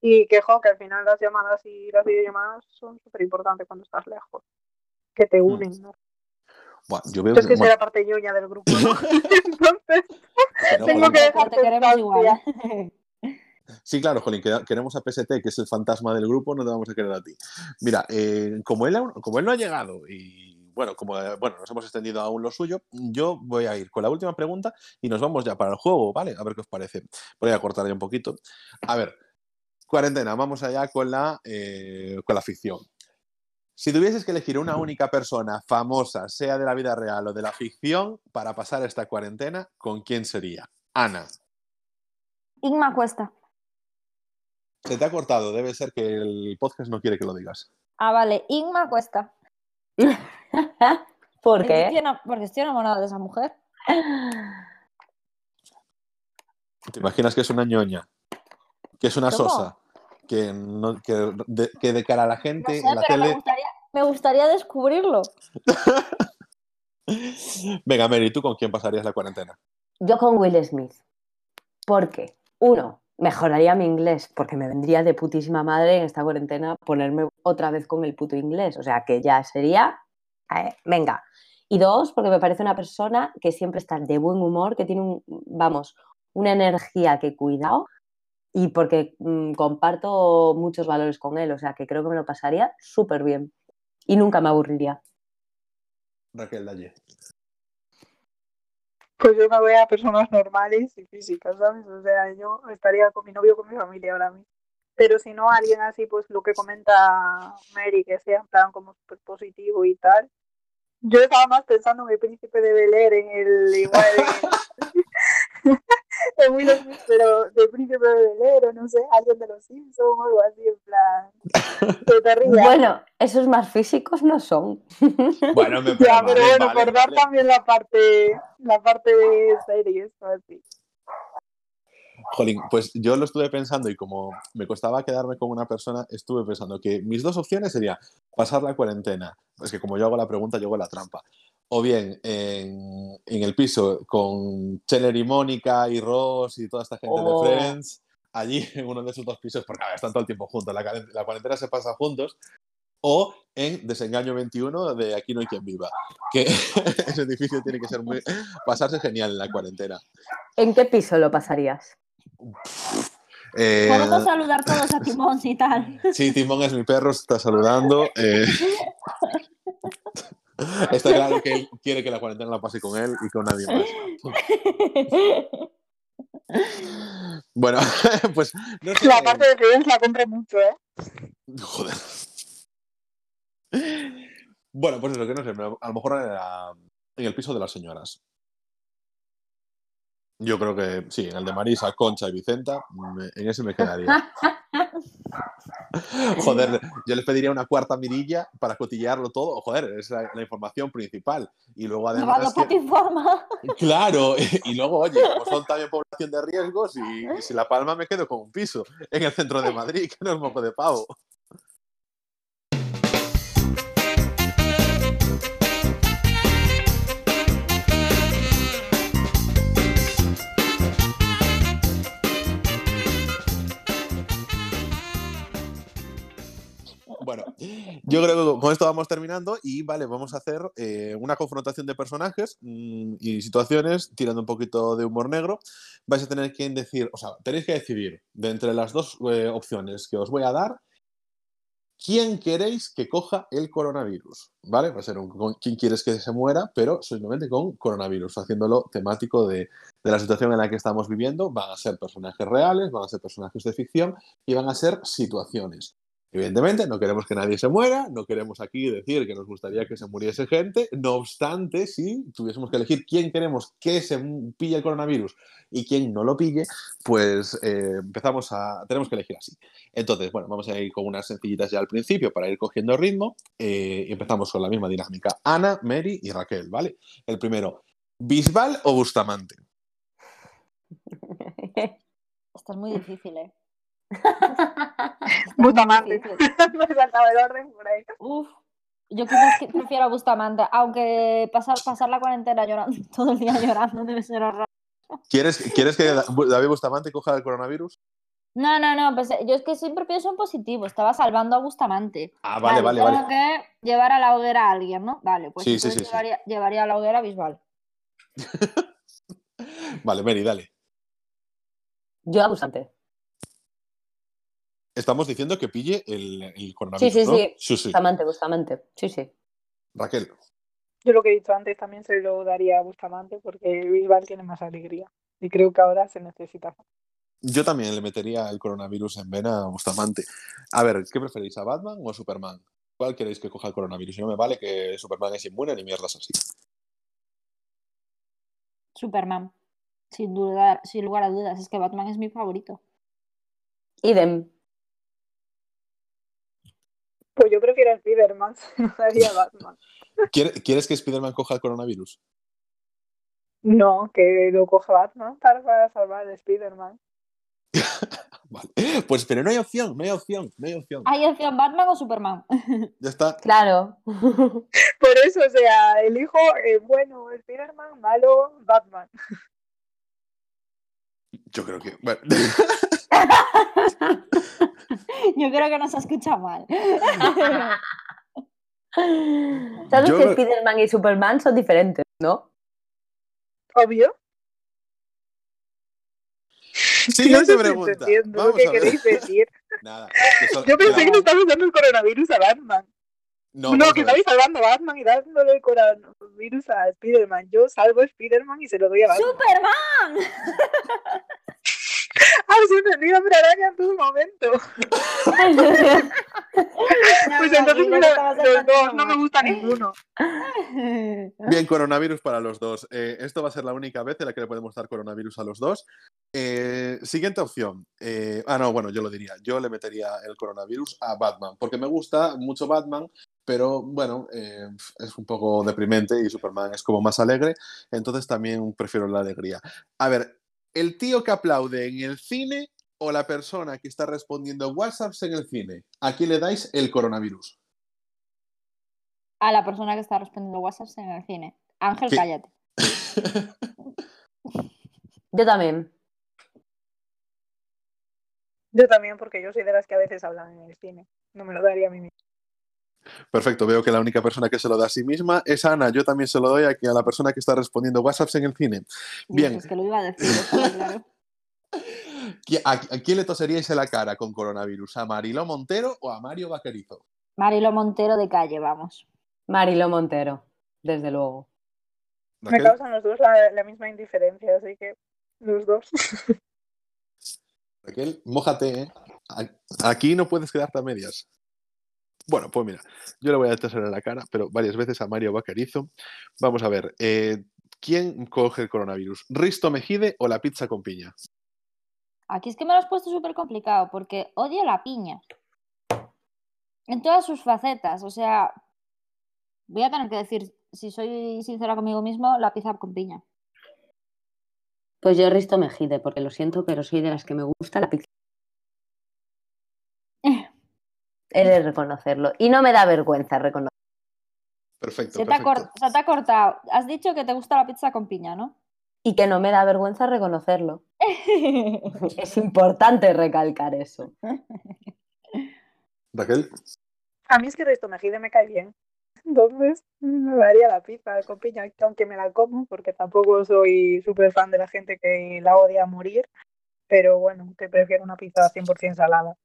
[SPEAKER 4] Y que, jo, que al final las llamadas y las videollamadas son súper importantes cuando estás lejos, que te unen, ¿no?
[SPEAKER 1] Bueno, yo veo
[SPEAKER 4] que
[SPEAKER 1] que-
[SPEAKER 4] soy
[SPEAKER 1] bueno,
[SPEAKER 4] la parte ñoña del grupo, ¿no? <laughs> <laughs> Entonces,
[SPEAKER 1] pero,
[SPEAKER 4] tengo que
[SPEAKER 2] Pero
[SPEAKER 4] dejar
[SPEAKER 2] te queremos igual.
[SPEAKER 1] Sí, claro, Jolín, que- queremos a PST, que es el fantasma del grupo, no te vamos a querer a ti. Mira, eh, como, él, como él no ha llegado y bueno, como eh, bueno, nos hemos extendido aún lo suyo, yo voy a ir con la última pregunta y nos vamos ya para el juego, ¿vale? A ver qué os parece. Voy a cortar ya un poquito. A ver, cuarentena, vamos allá con la, eh, con la ficción. Si tuvieses que elegir una única persona famosa, sea de la vida real o de la ficción, para pasar esta cuarentena, ¿con quién sería? Ana.
[SPEAKER 2] Igma Cuesta.
[SPEAKER 1] Se te ha cortado, debe ser que el podcast no quiere que lo digas.
[SPEAKER 2] Ah, vale, Igma Cuesta. <laughs>
[SPEAKER 3] ¿Por
[SPEAKER 2] Porque
[SPEAKER 3] qué?
[SPEAKER 2] Porque estoy enamorada de esa mujer.
[SPEAKER 1] ¿Te imaginas que es una ñoña? Que es una
[SPEAKER 2] ¿Cómo?
[SPEAKER 1] sosa. Que, no- que, de, que de cara a la
[SPEAKER 2] No
[SPEAKER 1] gente
[SPEAKER 2] sé,
[SPEAKER 1] en la
[SPEAKER 2] pero me
[SPEAKER 1] tele.
[SPEAKER 2] gustaría, me gustaría descubrirlo. <laughs>
[SPEAKER 1] Venga, Mary, ¿tú con quién pasarías la cuarentena?
[SPEAKER 3] Yo con Will Smith. ¿Por qué? Uno, mejoraría mi inglés, porque me vendría de putísima madre en esta cuarentena ponerme otra vez con el puto inglés. O sea, que ya sería. eh, venga. Y dos, porque me parece una persona que siempre está de buen humor, que tiene un, vamos, una energía que cuidado. Y porque mm, comparto muchos valores con él. O sea, que creo que me lo pasaría súper bien. Y nunca me aburriría.
[SPEAKER 1] Raquel Dalle.
[SPEAKER 4] Pues yo me voy a personas normales y físicas, ¿sabes? O sea, yo estaría con mi novio con mi familia ahora mismo. Pero si no, alguien así, pues lo que comenta Mary, que sea en plan como súper positivo y tal. Yo estaba más pensando en el príncipe de Bel Air, en el <laughs> igual en, en Will Smith, pero de príncipe de Bel Air o no sé, alguien de los Simpsons o algo así, en plan. Que <laughs> te rías.
[SPEAKER 3] Bueno, esos más físicos no son. <laughs>
[SPEAKER 1] Bueno, me
[SPEAKER 4] Ya,
[SPEAKER 1] vale,
[SPEAKER 4] pero bueno,
[SPEAKER 1] vale,
[SPEAKER 4] por dar
[SPEAKER 1] vale.
[SPEAKER 4] también la parte, la parte de series, o así.
[SPEAKER 1] Jolín, pues yo lo estuve pensando y como me costaba quedarme con una persona, estuve pensando que mis dos opciones serían pasar la cuarentena, es que como yo hago la pregunta, yo hago la trampa, o bien en, en el piso con Cheller y Mónica y Ross y toda esta gente
[SPEAKER 3] Oh.
[SPEAKER 1] de Friends, allí <laughs> en uno de esos dos pisos, porque a ver, están todo el tiempo juntos, la, la cuarentena se pasa juntos, o en Desengaño 21 de Aquí no hay quien viva, que <laughs> ese edificio tiene que ser muy, pasarse genial en la cuarentena.
[SPEAKER 3] ¿En qué piso lo pasarías?
[SPEAKER 1] Eh,
[SPEAKER 2] Podemos saludar todos a Timón y tal.
[SPEAKER 1] Sí, Timón es mi perro, se está saludando. eh. <laughs> Está claro que él quiere que la cuarentena la pase con él y con nadie más. Bueno, <laughs> pues no sé.
[SPEAKER 4] La parte de Friends la compro mucho, ¿eh?
[SPEAKER 1] Joder. Bueno, pues eso, que no sé, a lo mejor en, el piso de las señoras. Yo creo que sí, en el de Marisa, Concha y Vicenta, en ese me quedaría. <laughs> <laughs> Joder, yo les pediría una cuarta mirilla para cotillearlo todo. Joder, es la, la información principal. Y luego además. que- claro, <laughs> y luego, oye, como son también población de riesgos, y, y si La Palma me quedo con un piso en el centro de Madrid, que no es moco de pavo. Bueno, yo creo que con esto vamos terminando y vale, vamos a hacer eh, una confrontación de personajes mm, y situaciones tirando un poquito de humor negro. Vais a tener que decir, o sea, tenéis que decidir de entre las dos eh, opciones que os voy a dar, quién queréis que coja el coronavirus, ¿vale? Va a ser un, quién quieres que se muera, pero simplemente con coronavirus, haciéndolo temático de la situación en la que estamos viviendo. Van a ser personajes reales, van a ser personajes de ficción y van a ser situaciones. Evidentemente, no queremos que nadie se muera, no queremos aquí decir que nos gustaría que se muriese gente. No obstante, si tuviésemos que elegir quién queremos que se pille el coronavirus y quién no lo pille, pues eh, empezamos a. Tenemos que elegir así. Entonces, bueno, vamos a ir con unas sencillitas ya al principio para ir cogiendo ritmo. eh, y empezamos con la misma dinámica. Ana, Mary y Raquel, ¿vale? El primero, ¿Bisbal o Bustamante? <laughs>
[SPEAKER 2] Esto es muy difícil, ¿eh? <laughs>
[SPEAKER 4] Bustamante. <laughs> Me he saltado el orden por ahí.
[SPEAKER 2] Uf. Yo quizás que prefiero a Bustamante, aunque pasar, pasar la cuarentena llorando, <laughs> todo el día llorando debe ser horror.
[SPEAKER 1] ¿Quieres, ¿Quieres que David Bustamante coja el coronavirus?
[SPEAKER 2] No, no, no, pues yo es que siempre pienso en positivo, estaba salvando a Bustamante.
[SPEAKER 1] Ah, vale, vale,
[SPEAKER 2] tengo
[SPEAKER 1] vale.
[SPEAKER 2] que llevar a la hoguera a alguien, ¿no? Vale, pues
[SPEAKER 1] Sí, sí,
[SPEAKER 2] entonces
[SPEAKER 1] sí, sí.
[SPEAKER 2] llevaría, llevaría a la hoguera a Bisbal.
[SPEAKER 1] Vale, Mary, dale.
[SPEAKER 3] Yo a Bustamante.
[SPEAKER 1] Estamos diciendo que pille el, coronavirus,
[SPEAKER 3] sí,
[SPEAKER 1] ¿no?
[SPEAKER 3] sí.
[SPEAKER 1] Sí.
[SPEAKER 3] Bustamante, Bustamante. Sí, sí.
[SPEAKER 1] Raquel.
[SPEAKER 4] Yo lo que he dicho antes también se lo daría a Bustamante porque Bisbal tiene más alegría. Y creo que ahora se necesita.
[SPEAKER 1] Yo también le metería el coronavirus en vena a Bustamante. A ver, ¿qué preferís, a Batman o a Superman? ¿Cuál queréis que coja el coronavirus? Y no me vale que Superman es inmune ni mierdas así.
[SPEAKER 2] Superman. Sin, dudar, sin lugar a dudas. Es que Batman es mi favorito.
[SPEAKER 3] Idem.
[SPEAKER 4] Pues yo prefiero a Spiderman, <laughs> daría a Batman.
[SPEAKER 1] ¿Quiere- ¿Quieres que Spider-Man coja el coronavirus?
[SPEAKER 4] No, que lo coja Batman para, para salvar a Spiderman. <laughs>
[SPEAKER 1] Vale. Pues, pero no hay opción, no hay opción, no hay opción.
[SPEAKER 2] ¿Hay opción Batman o Superman? <laughs>
[SPEAKER 1] Ya está.
[SPEAKER 3] Claro.
[SPEAKER 4] Por eso, o sea, elijo eh, bueno Spiderman, malo Batman.
[SPEAKER 1] Yo creo que. Bueno. <laughs>
[SPEAKER 2] Yo creo que no se escucha mal. <laughs>
[SPEAKER 3] ¿Sabes
[SPEAKER 1] Yo
[SPEAKER 3] que Spider-Man y Superman son diferentes, no?
[SPEAKER 4] Obvio.
[SPEAKER 1] Siguiente
[SPEAKER 4] no
[SPEAKER 1] pregunta. Vamos
[SPEAKER 4] que
[SPEAKER 1] a ver.
[SPEAKER 4] queréis decir. <laughs>
[SPEAKER 1] Nada.
[SPEAKER 4] Yo pensé
[SPEAKER 1] la-
[SPEAKER 4] que le estabas dando el coronavirus a Batman.
[SPEAKER 1] No,
[SPEAKER 4] No, que estabais salvando a Batman y dándole el coronavirus a Spiderman. Yo salvo a Spiderman y se lo doy a Batman.
[SPEAKER 2] ¡Superman!
[SPEAKER 4] ¡Ah, se me olvidó Hombre Araña en todo momento! <laughs> Pues entonces, mira, los dos, no me gusta ninguno. <laughs>
[SPEAKER 1] Bien, coronavirus para los dos. Eh, esto va a ser la única vez en la que le podemos dar coronavirus a los dos. Eh, siguiente opción. Eh, ah, no, bueno, yo lo diría. Yo le metería el coronavirus a Batman, porque me gusta mucho Batman, pero bueno, eh, es un poco deprimente y Superman es como más alegre, entonces también prefiero la alegría. A ver, ¿el tío que aplaude en el cine o la persona que está respondiendo WhatsApps en el cine? ¿A quién le dais el coronavirus?
[SPEAKER 2] A la persona que está respondiendo WhatsApp en el cine. Ángel,
[SPEAKER 1] ¿Qué?
[SPEAKER 2] cállate. <laughs>
[SPEAKER 3] Yo también.
[SPEAKER 4] Yo también, porque yo soy de las que a veces hablan en el cine. No me lo daría a mí misma.
[SPEAKER 1] Perfecto, veo que la única persona que se lo da a sí misma es Ana. Yo también se lo doy aquí a la persona que está respondiendo WhatsApps en el cine. Bien,
[SPEAKER 2] Es que lo iba a decir, <laughs> está claro.
[SPEAKER 1] ¿qui- ¿a, a quién le toseríais en la cara con coronavirus? ¿A Mariló Montero o a Mario Vaquerizo?
[SPEAKER 2] Marilo Montero de calle, vamos.
[SPEAKER 3] Marilo Montero, desde luego.
[SPEAKER 4] Me
[SPEAKER 1] Raquel,
[SPEAKER 4] causan los dos la, la misma indiferencia, así que los dos.
[SPEAKER 1] Raquel, mójate, ¿eh? Aquí no puedes quedarte a medias. Bueno, pues mira, yo le voy a toser en la cara, pero varias veces a Mario Vaquerizo. Vamos a ver, eh, ¿quién coge el coronavirus? ¿Risto Mejide o la pizza con piña?
[SPEAKER 2] Aquí es que me lo has puesto súper complicado porque odio la piña. En todas sus facetas. O sea, voy a tener que decir, si soy sincera conmigo mismo, la pizza con piña.
[SPEAKER 3] Pues yo Risto Mejide, porque lo siento, pero soy de las que me gusta la pizza. He de reconocerlo. Y no me da vergüenza reconocerlo.
[SPEAKER 1] Perfecto,
[SPEAKER 2] Se te,
[SPEAKER 1] perfecto.
[SPEAKER 2] se te ha cortado. Has dicho que te gusta la pizza con piña, ¿no?
[SPEAKER 3] Y que no me da vergüenza reconocerlo. <laughs> Es importante recalcar eso. <laughs>
[SPEAKER 1] Raquel,
[SPEAKER 4] A mí es que Risto Mejide me cae bien. Entonces me daría la pizza con piña, aunque me la como, porque tampoco soy súper fan de la gente que la odia a morir. Pero bueno, que prefiero una pizza 100% salada.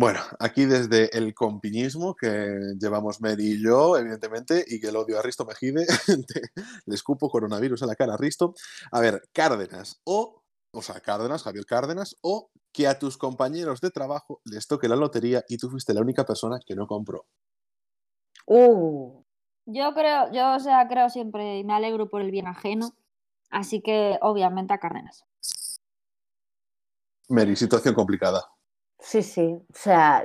[SPEAKER 1] Bueno, aquí desde el compiñismo que llevamos Mary y yo, evidentemente, y que el odio a Risto Mejide, <laughs> le escupo coronavirus en la cara a Risto. A ver, Cárdenas, o, o sea, Cárdenas, Javier Cárdenas, o que a tus compañeros de trabajo les toque la lotería y tú fuiste la única persona que no compró.
[SPEAKER 3] Uh,
[SPEAKER 2] Yo creo, yo, o sea, creo siempre y me alegro por el bien ajeno. Así que, obviamente, a Cárdenas.
[SPEAKER 1] Mary, situación complicada.
[SPEAKER 3] Sí, sí. O sea,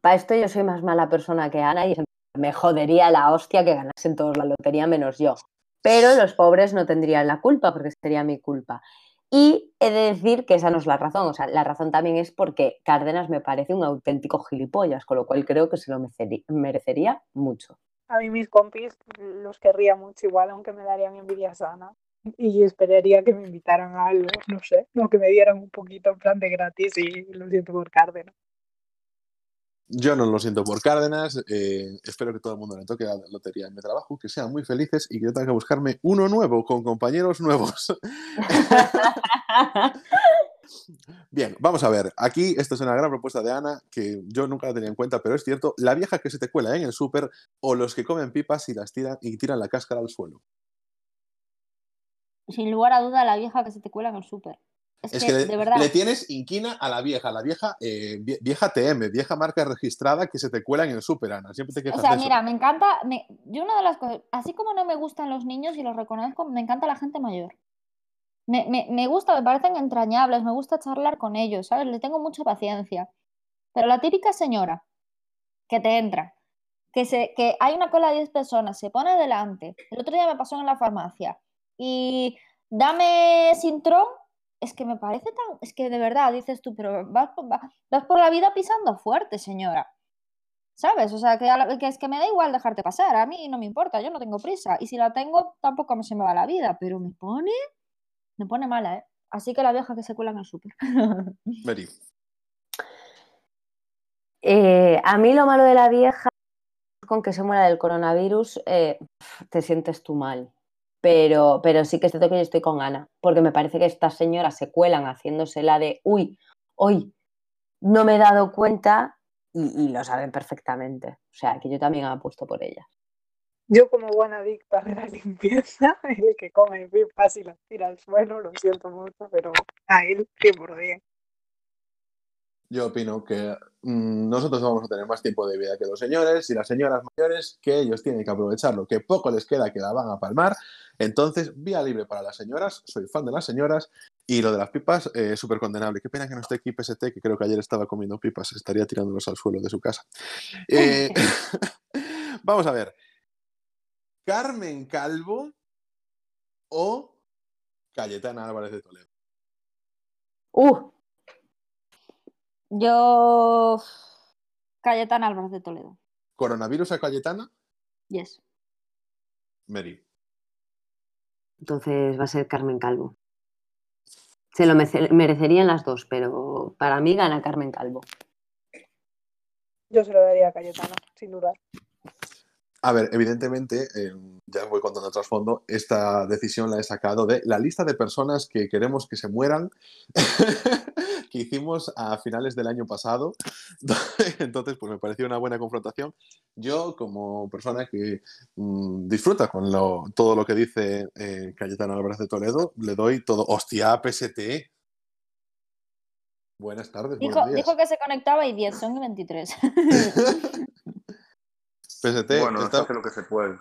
[SPEAKER 3] para esto yo soy más mala persona que Ana y me jodería la hostia que ganasen todos la lotería menos yo. Pero los pobres no tendrían la culpa porque sería mi culpa. Y he de decir que esa no es la razón. O sea, la razón también es porque Cárdenas me parece un auténtico gilipollas, con lo cual creo que se lo merecería, merecería mucho.
[SPEAKER 4] A mí mis compis los querría mucho igual, aunque me darían envidia sana. Y esperaría que me invitaran a algo, no sé, o que me dieran un poquito en plan de gratis y lo siento por Cárdenas.
[SPEAKER 1] Yo no lo siento por Cárdenas, eh, espero que todo el mundo le toque la lotería en mi trabajo, que sean muy felices y que yo tenga que buscarme uno nuevo con compañeros nuevos. <laughs> Bien, vamos a ver. Aquí esto es una gran propuesta de Ana que yo nunca la tenía en cuenta, pero es cierto. La vieja que se te cuela en el súper o los que comen pipas y las tiran y tiran la cáscara al suelo.
[SPEAKER 2] Sin lugar a duda, la vieja que se te cuela en el súper. Es,
[SPEAKER 1] Es
[SPEAKER 2] que,
[SPEAKER 1] que le,
[SPEAKER 2] de verdad.
[SPEAKER 1] le tienes inquina a la vieja, la vieja, eh, vie- vieja TM, vieja marca registrada que se te cuela en el súper, Ana. Siempre te
[SPEAKER 2] O
[SPEAKER 1] quejas
[SPEAKER 2] sea,
[SPEAKER 1] de eso.
[SPEAKER 2] mira, me encanta. me- yo, una de las cosas. Así como no me gustan los niños y los reconozco, me encanta la gente mayor. Me, me, me gusta, me parecen entrañables, me gusta charlar con ellos, ¿sabes? Les tengo mucha paciencia. Pero la típica señora que te entra, que, se, que hay una cola de 10 personas, se pone delante. El otro día me pasó en la farmacia y dame Sintrón, es que me parece tan. Es que de verdad dices tú, pero vas, vas por la vida pisando fuerte, señora. ¿Sabes? O sea, que, a la- que es que me da igual dejarte pasar, a mí no me importa, yo no tengo prisa. Y si la tengo, tampoco me se me va la vida, pero me pone, me pone mala, ¿eh? Así que la vieja que se cuela en el súper. <laughs>
[SPEAKER 1] Mary.
[SPEAKER 3] Eh, a mí lo malo de la vieja, con que se muera del coronavirus, eh, te sientes tú mal. Pero, pero sí que es cierto que yo estoy con Ana, porque me parece que estas señoras se cuelan haciéndose la de, uy, hoy no me he dado cuenta y, y lo saben perfectamente. O sea, que yo también apuesto por ellas.
[SPEAKER 4] Yo como buena adicta de la limpieza, <laughs> el que come pipas y las tira al suelo, lo siento mucho, pero a él 100%.
[SPEAKER 1] Yo opino que mm, nosotros vamos a tener más tiempo de vida que los señores y las señoras mayores, que ellos tienen que aprovecharlo, que poco les queda que la van a palmar. Entonces, vía libre para las señoras, soy fan de las señoras y lo de las pipas, eh, súper condenable. Qué pena que no esté aquí PST, que creo que ayer estaba comiendo pipas, estaría tirándolos al suelo de su casa. Eh, <laughs> vamos a ver. Carmen Calvo o Cayetana Álvarez de Toledo.
[SPEAKER 3] ¡Uh!
[SPEAKER 2] Yo. Cayetana Álvarez de Toledo.
[SPEAKER 1] Coronavirus a Cayetana,
[SPEAKER 2] Yes.
[SPEAKER 1] Mary.
[SPEAKER 3] Entonces va a ser Carmen Calvo. Se lo merecerían las dos, pero para mí gana Carmen Calvo.
[SPEAKER 4] Yo se lo daría a Cayetana, sin dudar.
[SPEAKER 1] A ver, evidentemente, eh, ya voy contando el trasfondo, esta decisión la he sacado de la lista de personas que queremos que se mueran <laughs> que hicimos a finales del año pasado. <laughs> Entonces, pues me pareció una buena confrontación. Yo, como persona que mm, disfruta con lo- todo lo que dice eh, Cayetano Álvarez de Toledo, le doy todo. ¡Hostia, PST! Buenas tardes,
[SPEAKER 2] Dijo,
[SPEAKER 1] buenos días.
[SPEAKER 2] dijo que se conectaba y 10, son 23. <laughs>
[SPEAKER 1] PST,
[SPEAKER 5] bueno, se
[SPEAKER 1] está-
[SPEAKER 5] hace lo que se puede.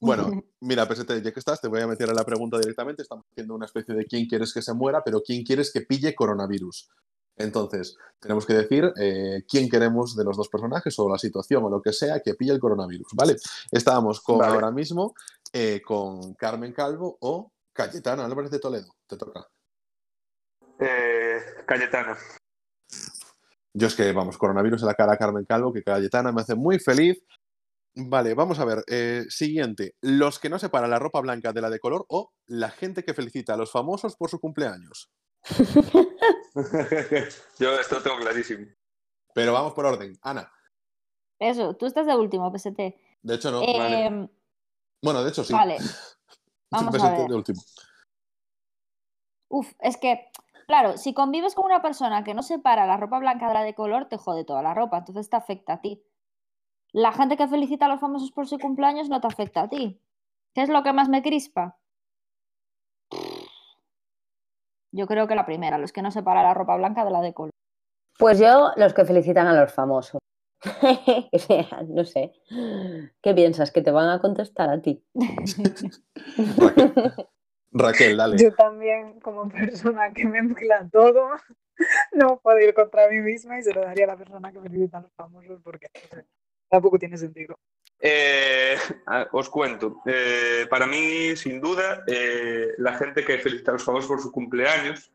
[SPEAKER 1] Bueno, <laughs> mira, PST, ya que estás, te voy a meter a la pregunta directamente. Estamos haciendo una especie de quién quieres que se muera, pero quién quieres que pille coronavirus. Entonces, tenemos que decir eh, quién queremos de los dos personajes o la situación o lo que sea que pille el coronavirus, ¿vale? Estábamos con
[SPEAKER 5] Vale.
[SPEAKER 1] ahora mismo eh, con Carmen Calvo o Cayetana Álvarez de Toledo. Te toca.
[SPEAKER 5] Eh, Cayetana.
[SPEAKER 1] Yo es que, vamos, coronavirus en la cara a Carmen Calvo, que Cayetana me hace muy feliz. Vale, vamos a ver. eh, siguiente. Los que no separan la ropa blanca de la de color o la gente que felicita a los famosos por su cumpleaños. <laughs> <laughs>
[SPEAKER 5] Yo esto lo tengo clarísimo.
[SPEAKER 1] Pero vamos por orden. Ana,
[SPEAKER 2] Eso, tú estás de último, PST.
[SPEAKER 1] de hecho no.
[SPEAKER 2] Eh,
[SPEAKER 1] Bueno, de hecho sí.
[SPEAKER 2] Vale, <laughs> vamos a
[SPEAKER 1] Presente
[SPEAKER 2] ver.
[SPEAKER 1] de último.
[SPEAKER 2] Uf, es que, claro, si convives con una persona que no separa la ropa blanca de la de color, te jode toda la ropa, entonces te afecta a ti. La gente que felicita a los famosos por su cumpleaños no te afecta a ti. ¿Qué es lo que más me crispa? Yo creo que la primera, los que no separan la ropa blanca de la de color.
[SPEAKER 3] Pues yo, los que felicitan a los famosos. <laughs> No sé. ¿Qué piensas? ¿Que te van a contestar a ti? <laughs>
[SPEAKER 1] Raquel, dale.
[SPEAKER 4] Yo también, como persona que mezcla todo, no puedo ir contra mí misma y se lo daría a la persona que felicita a los famosos porque tampoco tiene sentido.
[SPEAKER 5] Eh, a- <laughs> os cuento. Eh, para mí, sin duda, eh, la gente que felicita a los famosos por su cumpleaños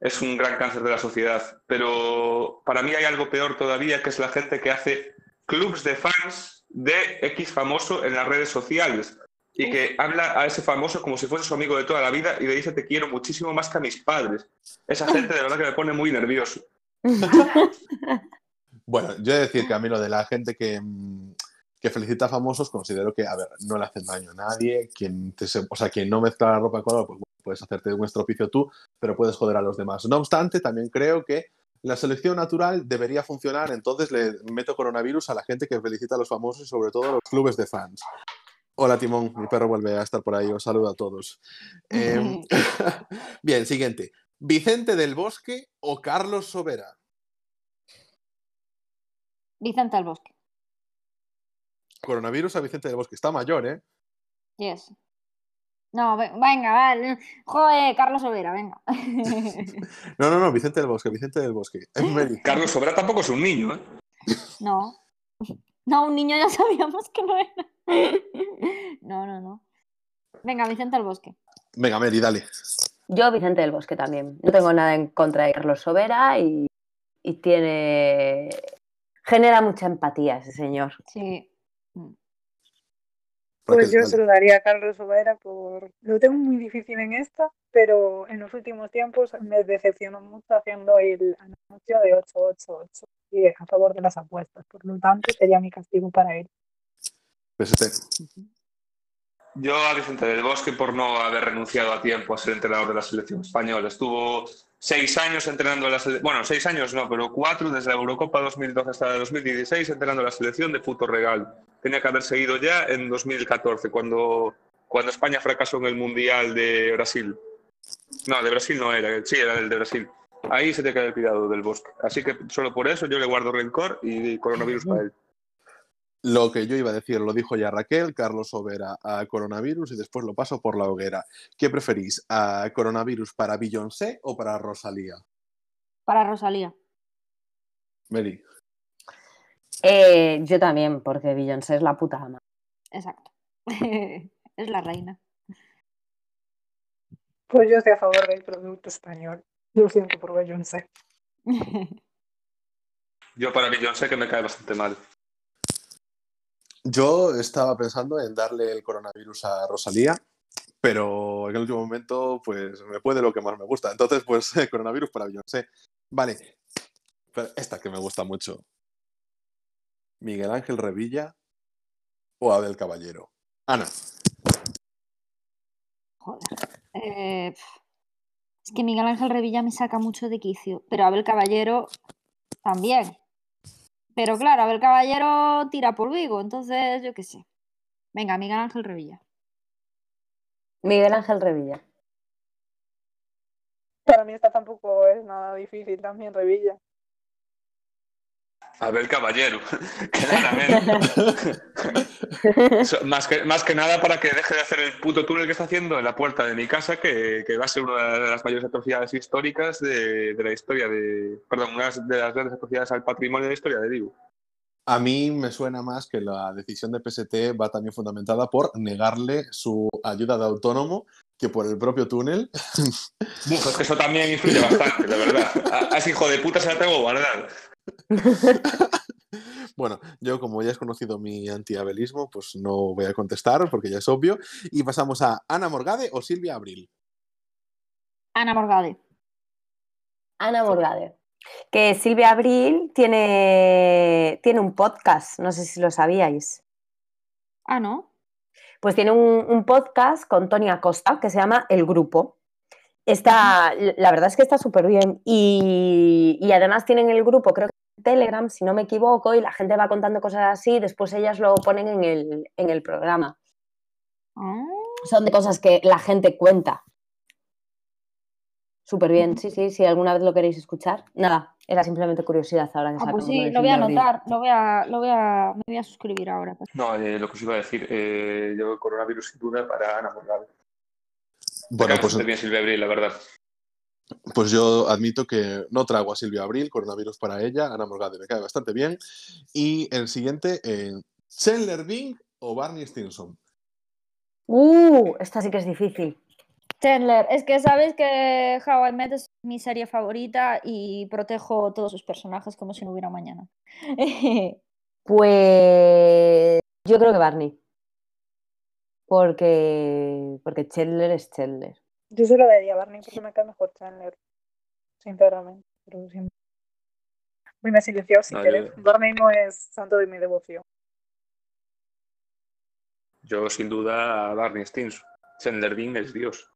[SPEAKER 5] es un gran cáncer de la sociedad. Pero para mí hay algo peor todavía, que es la gente que hace clubs de fans de X famoso en las redes sociales y que habla a ese famoso como si fuese su amigo de toda la vida y le dice te quiero muchísimo más que a mis padres. Esa <laughs> gente de verdad que me pone muy nervioso. <laughs>
[SPEAKER 1] Bueno, yo he de decir que a mí lo de la gente que, mm, que felicita a famosos, considero que, a ver, no le hacen daño a nadie. Quien te o sea, quien no mezcla la ropa color, pues puedes hacerte un estropicio tú, pero puedes joder a los demás. No obstante, también creo que la selección natural debería funcionar, entonces le meto coronavirus a la gente que felicita a los famosos y sobre todo a los clubes de fans. Hola Timón, mi perro vuelve a estar por ahí, os saludo a todos. Em, <laughs> <laughs> Bien, siguiente. ¿Vicente del Bosque o Carlos Sobera?
[SPEAKER 2] Vicente del Bosque.
[SPEAKER 1] Coronavirus a Vicente del Bosque. Está mayor, ¿eh?
[SPEAKER 2] Yes. No, ve- venga, vale. Joder, Carlos Overa, venga. <laughs>
[SPEAKER 1] No, no, no, Vicente del Bosque, Vicente del Bosque. <laughs>
[SPEAKER 5] Carlos Sobera tampoco es un niño, ¿eh?
[SPEAKER 2] No. No, un niño ya sabíamos que no era. No, no, no. Venga, Vicente del Bosque.
[SPEAKER 1] Venga, Mary, dale.
[SPEAKER 3] Yo, Vicente del Bosque también. No tengo nada en contra de Carlos Sobera y, y tiene. Genera mucha empatía ese señor.
[SPEAKER 2] Sí.
[SPEAKER 4] Pues
[SPEAKER 1] Raquel,
[SPEAKER 4] yo se lo daría a Carlos Sobera por... Lo tengo muy difícil en esta, pero en los últimos tiempos me decepcionó mucho haciendo el anuncio de 888 y a favor de las apuestas. Por lo tanto, sería mi castigo para él.
[SPEAKER 1] PST.
[SPEAKER 5] Yo a Vicente del Bosque por no haber renunciado a tiempo a ser entrenador de la selección española. Estuvo seis años entrenando a la selección, bueno, seis años no, pero cuatro desde la Eurocopa 2012 hasta 2016 entrenando a la selección de puto regalo. Tenía que haber seguido ya en 2014, cuando, cuando España fracasó en el Mundial de Brasil. No, de Brasil no era, sí, era el de Brasil. Ahí se te queda el cuidado del Bosque. Así que solo por eso yo le guardo rencor y coronavirus para él.
[SPEAKER 1] Lo que yo iba a decir lo dijo ya Raquel, Carlos Sobera a coronavirus y después lo paso por la hoguera. ¿Qué preferís? ¿A coronavirus para Beyoncé o para Rosalía?
[SPEAKER 2] Para Rosalía.
[SPEAKER 1] Mary.
[SPEAKER 3] Eh, yo también, porque Beyoncé es la puta ama.
[SPEAKER 2] Exacto. <laughs> es la reina.
[SPEAKER 4] Pues yo estoy a favor del producto español. Lo siento por Beyoncé. <laughs>
[SPEAKER 5] Yo para Beyoncé que me cae bastante mal.
[SPEAKER 1] Yo estaba pensando en darle el coronavirus a Rosalía, pero en el último momento, pues me puede lo que más me gusta. Entonces, pues <laughs> coronavirus para Beyoncé. Vale. Pero esta que me gusta mucho. Miguel Ángel Revilla o Abel Caballero. Ana.
[SPEAKER 2] Joder. Eh, es que Miguel Ángel Revilla me saca mucho de quicio, pero Abel Caballero también. Pero claro, Abel Caballero tira por Vigo, entonces yo qué sé. Venga, Miguel Ángel Revilla.
[SPEAKER 3] Miguel Ángel Revilla.
[SPEAKER 4] Para mí esta tampoco es nada difícil también, Revilla.
[SPEAKER 5] Abel Caballero, <laughs> claramente. <laughs> Más, que, más que nada para que deje de hacer el puto túnel que está haciendo en la puerta de mi casa, que, que va a ser una de las mayores atrocidades históricas de, de la historia de. Perdón, una de las grandes atrocidades al patrimonio de la historia de Vigo.
[SPEAKER 1] A mí me suena más que la decisión de PST va también fundamentada por negarle su ayuda de autónomo que por el propio túnel.
[SPEAKER 5] Buf, es que eso también influye bastante, la verdad. A, a ese hijo de puta se la tengo guardada. <laughs> <laughs>
[SPEAKER 1] Bueno, yo como ya has conocido mi antiabelismo, pues no voy a contestar porque ya es obvio. Y pasamos a Ana Morgade o Silvia Abril.
[SPEAKER 2] Ana Morgade.
[SPEAKER 3] Ana Morgade. Que Silvia Abril tiene, tiene un podcast, no sé si lo sabíais.
[SPEAKER 2] Ah, ¿no?
[SPEAKER 3] Pues tiene un, un podcast con Tony Acosta que se llama El Grupo. Está, la verdad es que está súper bien. Y, y además tienen el grupo, creo que Telegram, si no me equivoco, y la gente va contando cosas así, después ellas lo ponen en el, en el programa.
[SPEAKER 2] Ah,
[SPEAKER 3] Son de cosas que la gente cuenta. Súper bien, sí, sí, si alguna vez lo queréis escuchar. Nada, era simplemente curiosidad ahora que
[SPEAKER 2] Ah, pues sí, lo voy a anotar, lo voy a, lo voy a, me voy a suscribir ahora. pues.
[SPEAKER 5] No, eh, lo que os iba a decir, eh, yo el coronavirus sin duda para Ana.
[SPEAKER 1] Bueno,
[SPEAKER 5] Me cae
[SPEAKER 1] pues,
[SPEAKER 5] bastante bien Silvia Abril, la verdad.
[SPEAKER 1] pues yo admito que no trago a Silvia Abril, coronavirus para ella, Ana Morgade me cae bastante bien. Y el siguiente, eh, Chandler Bing o Barney Stinson.
[SPEAKER 3] Uh, esta sí que es difícil.
[SPEAKER 2] Chandler, es que sabes que How I Met es mi serie favorita y protejo todos sus personajes como si no hubiera mañana. <laughs>
[SPEAKER 3] Pues yo creo que Barney. Porque, porque Chandler es Chandler.
[SPEAKER 4] Yo se lo daría a Barney porque me cae mejor Chandler. Sinceramente. Pero siempre. Uy, me
[SPEAKER 5] No,
[SPEAKER 4] querer.
[SPEAKER 5] yo-
[SPEAKER 4] Barney no es santo de mi devoción.
[SPEAKER 5] Yo, sin duda, a Barney Stinson. Chandler Bing es Dios.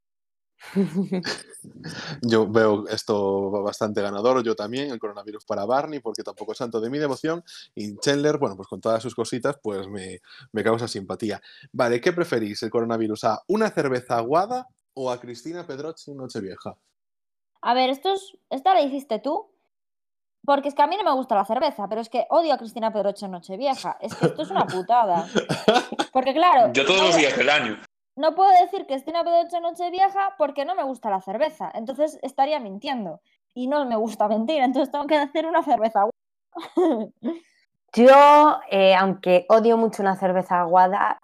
[SPEAKER 5] <laughs>
[SPEAKER 1] Yo veo esto bastante ganador, yo también, el coronavirus para Barney, porque tampoco es santo de mi devoción, y Chandler, bueno, pues con todas sus cositas, pues me, me causa simpatía. Vale, ¿qué preferís, el coronavirus? ¿A una cerveza aguada o a Cristina Pedroche Nochevieja?
[SPEAKER 2] A ver, esto es, esta la hiciste tú, porque es que a mí no me gusta la cerveza, pero es que odio a Cristina Pedroche en Nochevieja. Es que esto es una putada. <laughs> Porque claro,
[SPEAKER 5] Yo todos los días del año.
[SPEAKER 2] No puedo decir Cristina Pedroche en Nochevieja porque no me gusta la cerveza. Entonces estaría mintiendo. Y no me gusta mentir, entonces tengo que hacer una cerveza. <laughs>
[SPEAKER 3] Yo, eh, aunque odio mucho una cerveza aguada,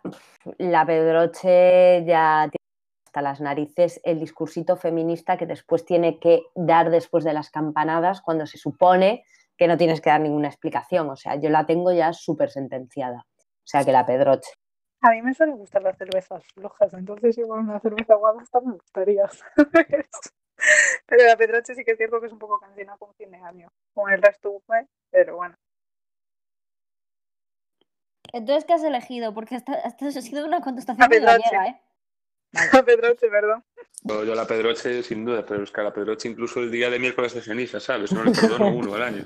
[SPEAKER 3] la Pedroche ya tiene hasta las narices el discursito feminista que después tiene que dar después de las campanadas cuando se supone que no tienes que dar ninguna explicación. O sea, yo la tengo ya súper sentenciada. O sea, que la Pedroche.
[SPEAKER 4] A mí me suelen gustar las cervezas flojas, entonces igual una cerveza aguada hasta me gustaría. <laughs> ¿sabes? Pero la Pedroche sí que es cierto que es un poco cansina con fin de año. Con el resto, pero bueno.
[SPEAKER 2] Entonces, ¿qué has elegido? Porque esta, esta ha sido una contestación
[SPEAKER 4] La
[SPEAKER 2] muy
[SPEAKER 4] Pedroche.
[SPEAKER 2] gallega, ¿eh? <laughs>
[SPEAKER 4] La Pedroche, perdón.
[SPEAKER 5] Yo, yo la Pedroche, sin duda, pero es que a la Pedroche incluso el día de miércoles de ceniza, ¿sabes? No le perdono <laughs> uno al año.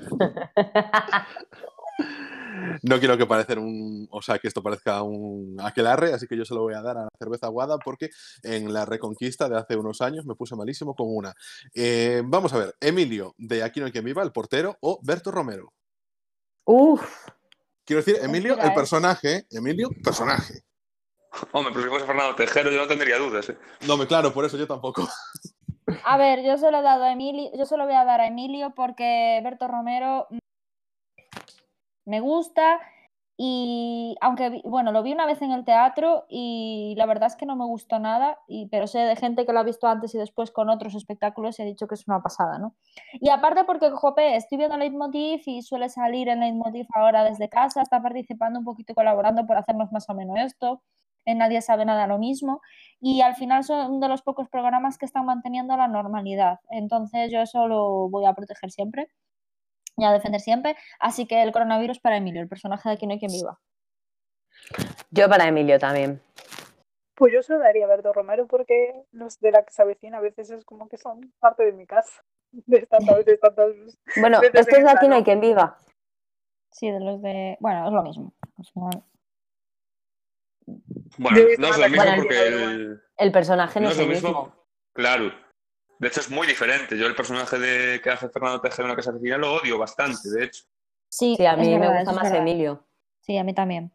[SPEAKER 1] No quiero que parecer un, o sea, que esto parezca un aquelarre, así que yo se lo voy a dar a la cerveza aguada porque en la Reconquista de hace unos años me puse malísimo con una. Eh, vamos a ver, Emilio de Aquí no hay quien viva, el portero, o Berto Romero.
[SPEAKER 3] Uf,
[SPEAKER 1] Quiero decir, Emilio, el
[SPEAKER 2] ¿eh?
[SPEAKER 1] personaje, Emilio, personaje.
[SPEAKER 5] Hombre, pero si fuese Fernando Tejero yo no tendría dudas. ¿eh?
[SPEAKER 1] No, me claro, por eso yo tampoco.
[SPEAKER 2] A ver, yo se lo he dado a Emilio, yo se lo voy a dar a Emilio porque Berto Romero me gusta y aunque bueno, lo vi una vez en el teatro y la verdad es que no me gustó nada, y, pero sé de gente que lo ha visto antes y después con otros espectáculos y ha dicho que es una pasada, ¿no? Y aparte porque, jope, estoy viendo Leitmotiv y suele salir en Leitmotiv ahora desde casa, está participando un poquito, colaborando por hacernos más o menos esto, en Nadie sabe nada lo mismo, y al final son de los pocos programas que están manteniendo la normalidad. Entonces yo eso lo voy a proteger siempre y a defender siempre. Así que el coronavirus para Emilio, el personaje de Aquí no hay quien viva.
[SPEAKER 3] yo para Emilio también.
[SPEAKER 4] Pues yo se lo daría a Berto Romero porque los de la que se avecina a veces es como que son parte de mi casa. <laughs> De tantas veces, tantas
[SPEAKER 3] Bueno,
[SPEAKER 4] Desde
[SPEAKER 3] esto es de aquí no hay quien viva.
[SPEAKER 2] Sí, de los de... Bueno, es lo mismo. al final.
[SPEAKER 5] Bueno, no es lo mismo
[SPEAKER 3] Bueno,
[SPEAKER 5] porque
[SPEAKER 4] el-
[SPEAKER 5] el,
[SPEAKER 3] personaje no,
[SPEAKER 5] no
[SPEAKER 3] es
[SPEAKER 5] lo
[SPEAKER 3] mismo.
[SPEAKER 5] mismo. Claro. De hecho, es muy diferente. Yo el personaje de que hace Fernando Tejero en la Casa Oficina lo odio bastante, de hecho.
[SPEAKER 2] Sí,
[SPEAKER 3] Sí, a mí me gusta más
[SPEAKER 2] verdad.
[SPEAKER 3] Emilio.
[SPEAKER 2] Sí, a mí también.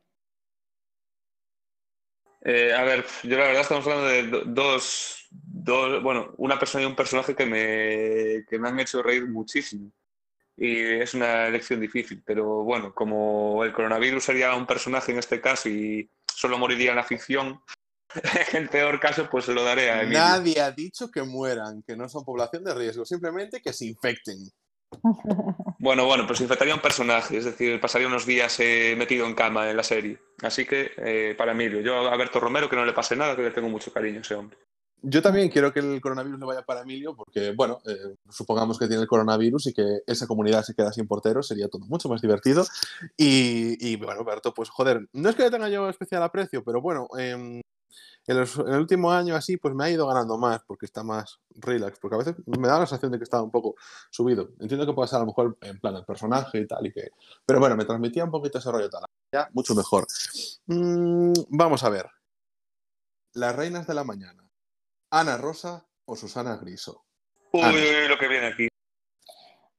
[SPEAKER 5] Eh, a ver, yo la verdad estamos hablando de do- dos, dos, bueno, una persona y un personaje que me, que me han hecho reír muchísimo. Y es una elección difícil, pero bueno, como el coronavirus sería un personaje en este caso y solo moriría en la ficción, en <laughs> el peor caso, pues se lo daré a Emilio.
[SPEAKER 1] Nadie ha dicho que mueran, que no son población de riesgo, simplemente que se infecten. <laughs>
[SPEAKER 5] Bueno, bueno, pues infectaría un personaje, es decir, pasaría unos días eh, metido en cama en la serie. Así que eh, para Emilio, yo a Berto Romero que no le pase nada, que le tengo mucho cariño a ese hombre.
[SPEAKER 1] Yo también quiero que el coronavirus le vaya para Emilio, porque, bueno, eh, supongamos que tiene el coronavirus y que esa comunidad se queda sin porteros, sería todo mucho más divertido. Y, y, bueno, Berto, pues joder, no es que le tenga yo especial aprecio, pero bueno, em, en, los- en el último año así, pues me ha ido ganando más, porque está más relax, porque a veces me da la sensación de que estaba un poco subido. Entiendo que puede ser a lo mejor en plan el personaje y tal, y que... pero bueno, me transmitía un poquito ese rollo tal. Ya, mucho mejor. Mm, vamos a ver. Las reinas de la mañana. Ana Rosa o Susana Griso.
[SPEAKER 5] Uy,
[SPEAKER 1] Ana.
[SPEAKER 5] uy, uy, lo que viene aquí.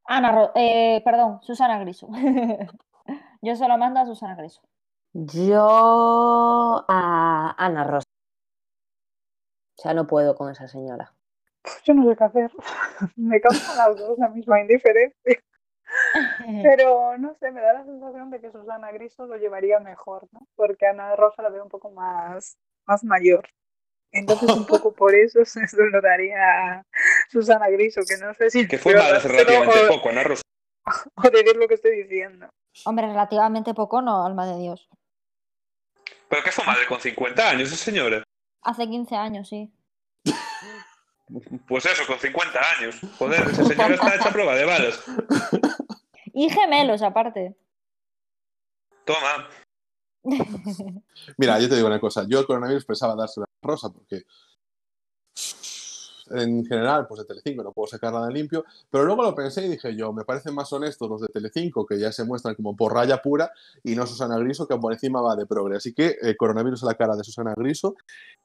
[SPEAKER 2] Ana, Ro- eh, perdón, Susana Griso. <laughs> Yo se lo mando a Susana Griso.
[SPEAKER 3] Yo a Ana Rosa. O sea, no puedo con esa señora.
[SPEAKER 4] Yo no sé qué hacer. <laughs> Me causan las dos la misma indiferencia. <laughs> Pero no sé, me da la sensación de que Susana Griso lo llevaría mejor, ¿no? Porque Ana Rosa la veo un poco más, más mayor. Entonces, un poco por eso <laughs> se lo daría a Susana Griso, que no sé si
[SPEAKER 5] Que fue
[SPEAKER 4] de
[SPEAKER 5] madre hace relativamente
[SPEAKER 4] o,
[SPEAKER 5] poco, Ana Rosa.
[SPEAKER 4] o de ver lo que estoy diciendo.
[SPEAKER 2] Hombre, relativamente poco, no, alma de Dios.
[SPEAKER 5] Pero que fue madre con 50 años, esa señora.
[SPEAKER 2] Hace 15 años, sí.
[SPEAKER 5] Pues eso, con 50 años. Joder, esa señora está hecha a prueba de balas.
[SPEAKER 2] Y gemelos, aparte.
[SPEAKER 5] Toma.
[SPEAKER 1] Mira, yo te digo una cosa. Yo el coronavirus pensaba dárselo a Rosa porque en general, pues de Telecinco no puedo sacar nada limpio, pero luego lo pensé y dije yo, me parecen más honestos los de Telecinco, que ya se muestran como por raya pura, y no Susana Griso, que por encima va de progre. Así que el coronavirus a la cara de Susana Griso.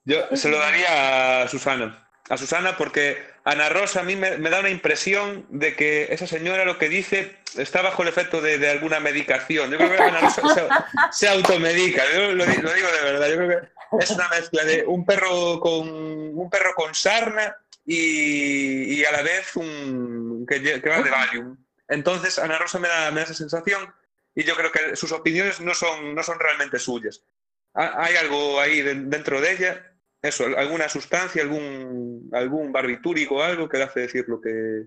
[SPEAKER 5] Yo se lo daría a Susana. A Susana porque Ana Rosa a mí me, me da una impresión de que esa señora lo que dice está bajo el efecto de, de alguna medicación. Yo creo que Ana Rosa se, se automedica, yo lo, lo digo de verdad. Yo creo que es una mezcla de un perro con un perro con sarna y, a la vez un que, que va de Valium. Entonces Ana Rosa me da, me da esa sensación y yo creo que sus opiniones no son, no son realmente suyas. Ha- Hay algo ahí de- dentro de ella, eso, alguna sustancia, algún, algún barbitúrico algo que le hace decir lo que,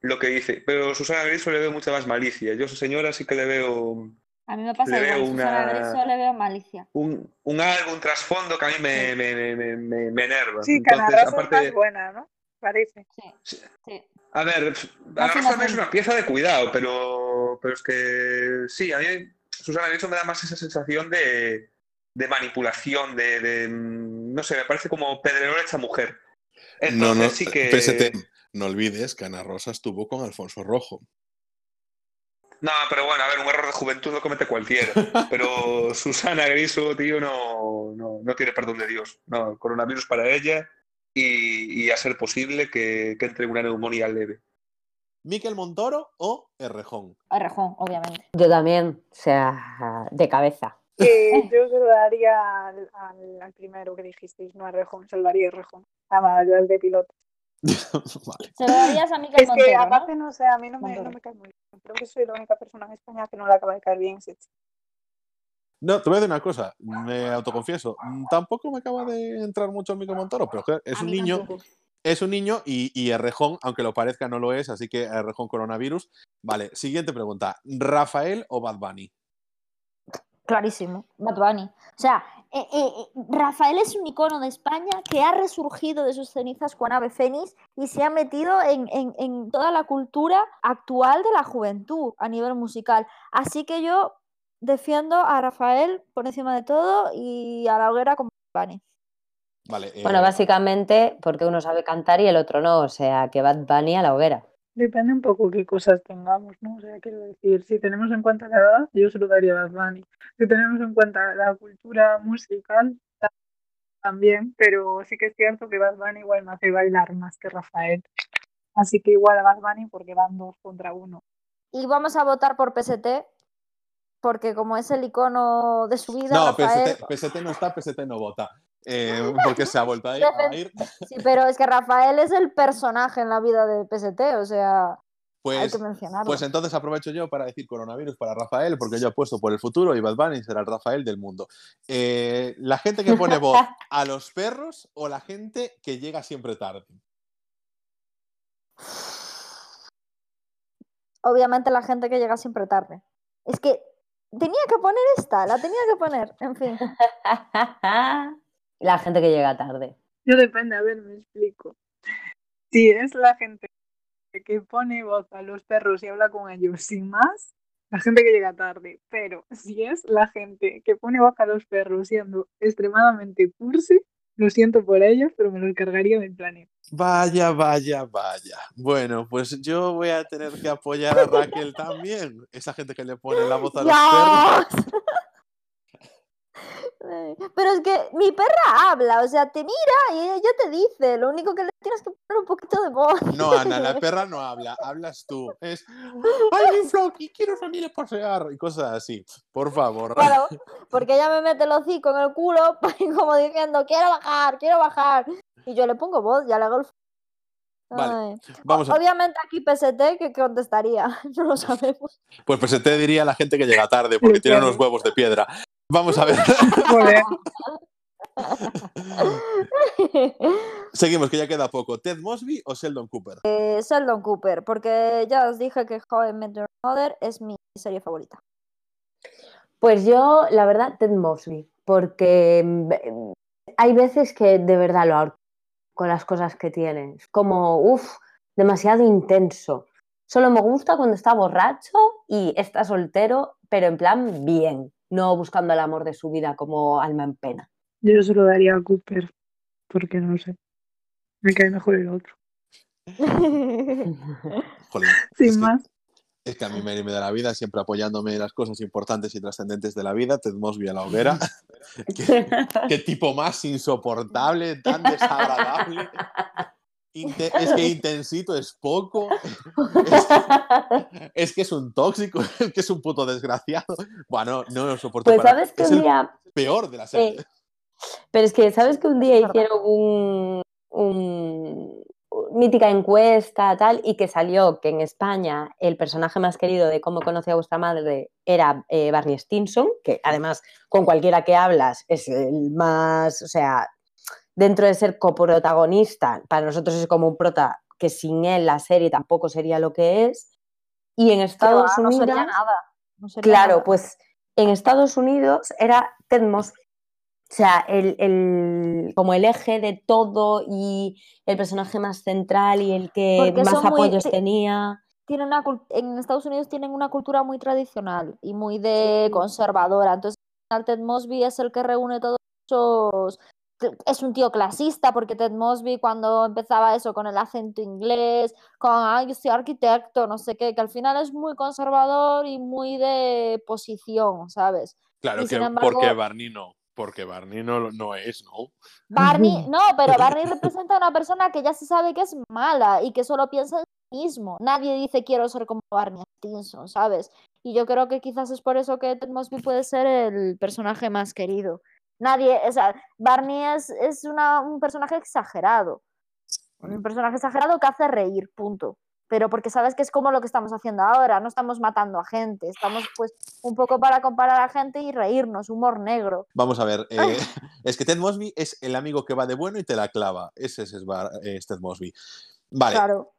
[SPEAKER 5] lo que dice. Pero Susana Griso le veo mucha más malicia. Yo a señora sí que le veo
[SPEAKER 2] A mí me pasa
[SPEAKER 5] Le
[SPEAKER 2] igual.
[SPEAKER 5] veo
[SPEAKER 2] Susana
[SPEAKER 5] una-
[SPEAKER 2] le veo malicia.
[SPEAKER 5] un, un algo, un trasfondo que a mí me, me, me, me- me- me enerva.
[SPEAKER 4] Sí,
[SPEAKER 5] Entonces,
[SPEAKER 4] Rosa es
[SPEAKER 5] aparte,
[SPEAKER 4] más buena, ¿no? Parece.
[SPEAKER 2] Sí, sí.
[SPEAKER 5] A ver, Rosa no es una pieza de cuidado, pero, pero es que sí, a mí Susana Griso me da más esa sensación de, de manipulación, de, de, mm, no sé, me parece como Pedrerol hecha mujer.
[SPEAKER 1] no, no,
[SPEAKER 5] Entonces sí que...
[SPEAKER 1] PST, no olvides que Ana Rosa estuvo con Alfonso Rojo.
[SPEAKER 5] No, pero bueno, a ver, un error de juventud lo comete cualquiera. <laughs> Pero Susana Griso, tío, no, no, no tiene perdón de Dios. No, coronavirus para ella y, y a ser posible que, que entre una neumonía leve.
[SPEAKER 1] ¿Miquel Montoro o Errejón?
[SPEAKER 2] A Rejón, obviamente.
[SPEAKER 3] Yo también, o sea, de cabeza. <laughs>
[SPEAKER 4] Yo se lo daría al, al- al primero que dijisteis, no a Rejón, se lo daría a Rejón. Además, yo al de piloto. <laughs>
[SPEAKER 1] vale.
[SPEAKER 2] Se lo darías a Miquel
[SPEAKER 4] Es que
[SPEAKER 2] Montero,
[SPEAKER 4] aparte,
[SPEAKER 2] ¿no?
[SPEAKER 4] no sé, a mí no me, no me cae muy bien. Creo que soy la única persona en España que no le acaba de caer bien ese chico.
[SPEAKER 1] No, te voy a decir una cosa, me autoconfieso. mm, Tampoco me acaba de entrar mucho en Miquel Montoro, pero que es un niño,
[SPEAKER 2] tampoco.
[SPEAKER 1] es un niño y, y Errejón, aunque lo parezca, no lo es, así que Errejón coronavirus. Vale, siguiente pregunta. ¿Rafael o Bad Bunny?
[SPEAKER 2] Clarísimo, Bad Bunny. O sea, eh, eh, eh, Rafael es un icono de España que ha resurgido de sus cenizas con Ave Fénix y se ha metido en, en- en toda la cultura actual de la juventud a nivel musical. Así que yo defiendo a Rafael por encima de todo y a la hoguera como Bad Bunny.
[SPEAKER 1] Vale, eh,
[SPEAKER 3] Bueno, básicamente porque uno sabe cantar y el otro no, o sea, que Bad Bunny a la hoguera.
[SPEAKER 4] Depende un poco qué cosas tengamos, ¿no? O sea, quiero decir, si tenemos en cuenta la edad, yo se lo daría a Bad Bunny. Si tenemos en cuenta la cultura musical, ta- también, pero sí que es cierto que Bad Bunny igual me hace bailar más que Rafael. Así que igual a Bad Bunny porque van dos contra uno.
[SPEAKER 2] Y vamos a votar por PST porque como es el icono de su vida,
[SPEAKER 1] no,
[SPEAKER 2] Rafael...
[SPEAKER 1] PST, PST no está, PST no vota. Eh, <laughs> porque se ha vuelto a ir. a ir.
[SPEAKER 2] Sí, pero es que Rafael es el personaje en la vida de PST, o sea, hay
[SPEAKER 1] Pues,
[SPEAKER 2] que mencionarlo.
[SPEAKER 1] pues entonces aprovecho yo para decir coronavirus para Rafael, porque yo apuesto por el futuro y Bad Bunny será el Rafael del mundo. Eh, ¿La gente que pone voz <laughs> a los perros o la gente que llega siempre tarde?
[SPEAKER 2] Obviamente la gente que llega siempre tarde. Es que tenía que poner esta, la tenía que poner, en fin. <laughs>
[SPEAKER 3] la gente que llega tarde.
[SPEAKER 4] Yo depende, a ver, me explico. <laughs> Si es la gente que pone voz a los perros y habla con ellos sin más, la gente que llega tarde. Pero si es la gente que pone voz a los perros siendo extremadamente cursi, lo siento por ellos, pero me los cargaría del planeta.
[SPEAKER 1] Vaya, vaya, vaya. Bueno, pues yo voy a tener que apoyar a Raquel también. Esa gente que le pone la voz a los <laughs> perros.
[SPEAKER 2] Pero es que mi perra habla, o sea, te mira y ella te dice, lo único que le tienes que poner un poquito de voz.
[SPEAKER 1] No, Ana, la <laughs> perra no habla, hablas tú. Es, <laughs> ¡ay, mi Floki, quiero salir a pasear! Y cosas así. Por favor.
[SPEAKER 2] Claro, <laughs> porque ella me mete el hocico en el culo, como diciendo, quiero bajar, quiero bajar. Y yo le pongo voz, ya le hago el...
[SPEAKER 1] Vale. Vamos a,
[SPEAKER 2] Obviamente aquí PST que contestaría, no lo sabemos.
[SPEAKER 1] pues, pues te diría la gente que llega tarde porque tiene unos huevos de piedra. Vamos a ver. <laughs> Seguimos, que ya queda poco. ¿Ted Mosby o Sheldon Cooper?
[SPEAKER 2] Eh, Sheldon Cooper, porque ya os dije que How I Met Your Mother es mi serie favorita.
[SPEAKER 3] Pues yo, la verdad, Ted Mosby, porque mm, hay veces que de verdad lo ahorco con las cosas que tiene. Es como, uff, demasiado intenso. Solo me gusta cuando está borracho y está soltero, pero en plan bien. No buscando el amor de su vida como alma en pena.
[SPEAKER 4] Yo se lo daría a Cooper, porque no sé. Me cae mejor el otro. <laughs>
[SPEAKER 1] Jolín, <laughs>
[SPEAKER 4] Sin
[SPEAKER 1] es que-
[SPEAKER 4] más.
[SPEAKER 1] Es que a mí me, me da la vida siempre apoyándome en las cosas importantes y trascendentes de la vida. Ted Mosby a la hoguera. <laughs> ¿Qué, qué tipo más insoportable, tan desagradable. Es que <laughs> intensito es poco. <laughs> Es, es que es un tóxico, <laughs> es que es un puto desgraciado. Bueno, no lo soporto.
[SPEAKER 3] Pues
[SPEAKER 1] para-
[SPEAKER 3] sabes que
[SPEAKER 1] es
[SPEAKER 3] un
[SPEAKER 1] el
[SPEAKER 3] día
[SPEAKER 1] peor de la serie.
[SPEAKER 3] Eh, Pero es que, ¿sabes que un día hicieron un, un- mítica encuesta tal y que salió que en España el personaje más querido de cómo conocí a vuestra madre era eh, Barney Stinson, que además con cualquiera que hablas es el más, o sea, dentro de ser coprotagonista, para nosotros es como un prota que sin él la serie tampoco sería lo que es. Y en Estados
[SPEAKER 2] va, no
[SPEAKER 3] Unidos...
[SPEAKER 2] sería nada. no sería
[SPEAKER 3] Claro,
[SPEAKER 2] nada.
[SPEAKER 3] pues en Estados Unidos era Ted Mosby. O sea, el, el- como el eje de todo y el personaje más central y el que
[SPEAKER 2] Porque
[SPEAKER 3] más
[SPEAKER 2] muy-
[SPEAKER 3] apoyos
[SPEAKER 2] te-
[SPEAKER 3] tenía.
[SPEAKER 2] Tiene una en Estados Unidos tienen una cultura muy tradicional y muy de conservadora. Entonces, Ted Mosby es el que reúne todos esos. Es un tío clasista porque Ted Mosby cuando empezaba eso con el acento inglés, con ah, yo soy arquitecto, no sé qué, que al final es muy conservador y muy de posición, ¿sabes?
[SPEAKER 1] Claro que
[SPEAKER 2] embargo-
[SPEAKER 1] porque Barney no. Porque Barney no, no es, ¿no?
[SPEAKER 2] Barney, <laughs> no, pero Barney representa a una persona que ya se sabe que es mala y que solo piensa en sí mismo. Nadie dice quiero ser como Barney Stinson, ¿sabes? Y yo creo que quizás es por eso que Ted Mosby puede ser el personaje más querido. Nadie, o sea, Barney es, es una- un personaje exagerado. Un personaje exagerado que hace reír, punto. Pero porque sabes que es como lo que estamos haciendo ahora, no estamos matando a gente, estamos pues un poco para comparar a gente y reírnos, humor negro.
[SPEAKER 1] Vamos a ver. eh, <laughs> es que Ted Mosby es el amigo que va de bueno y te la clava. Ese es, es Bar- es Ted Mosby. Vale.
[SPEAKER 2] Claro.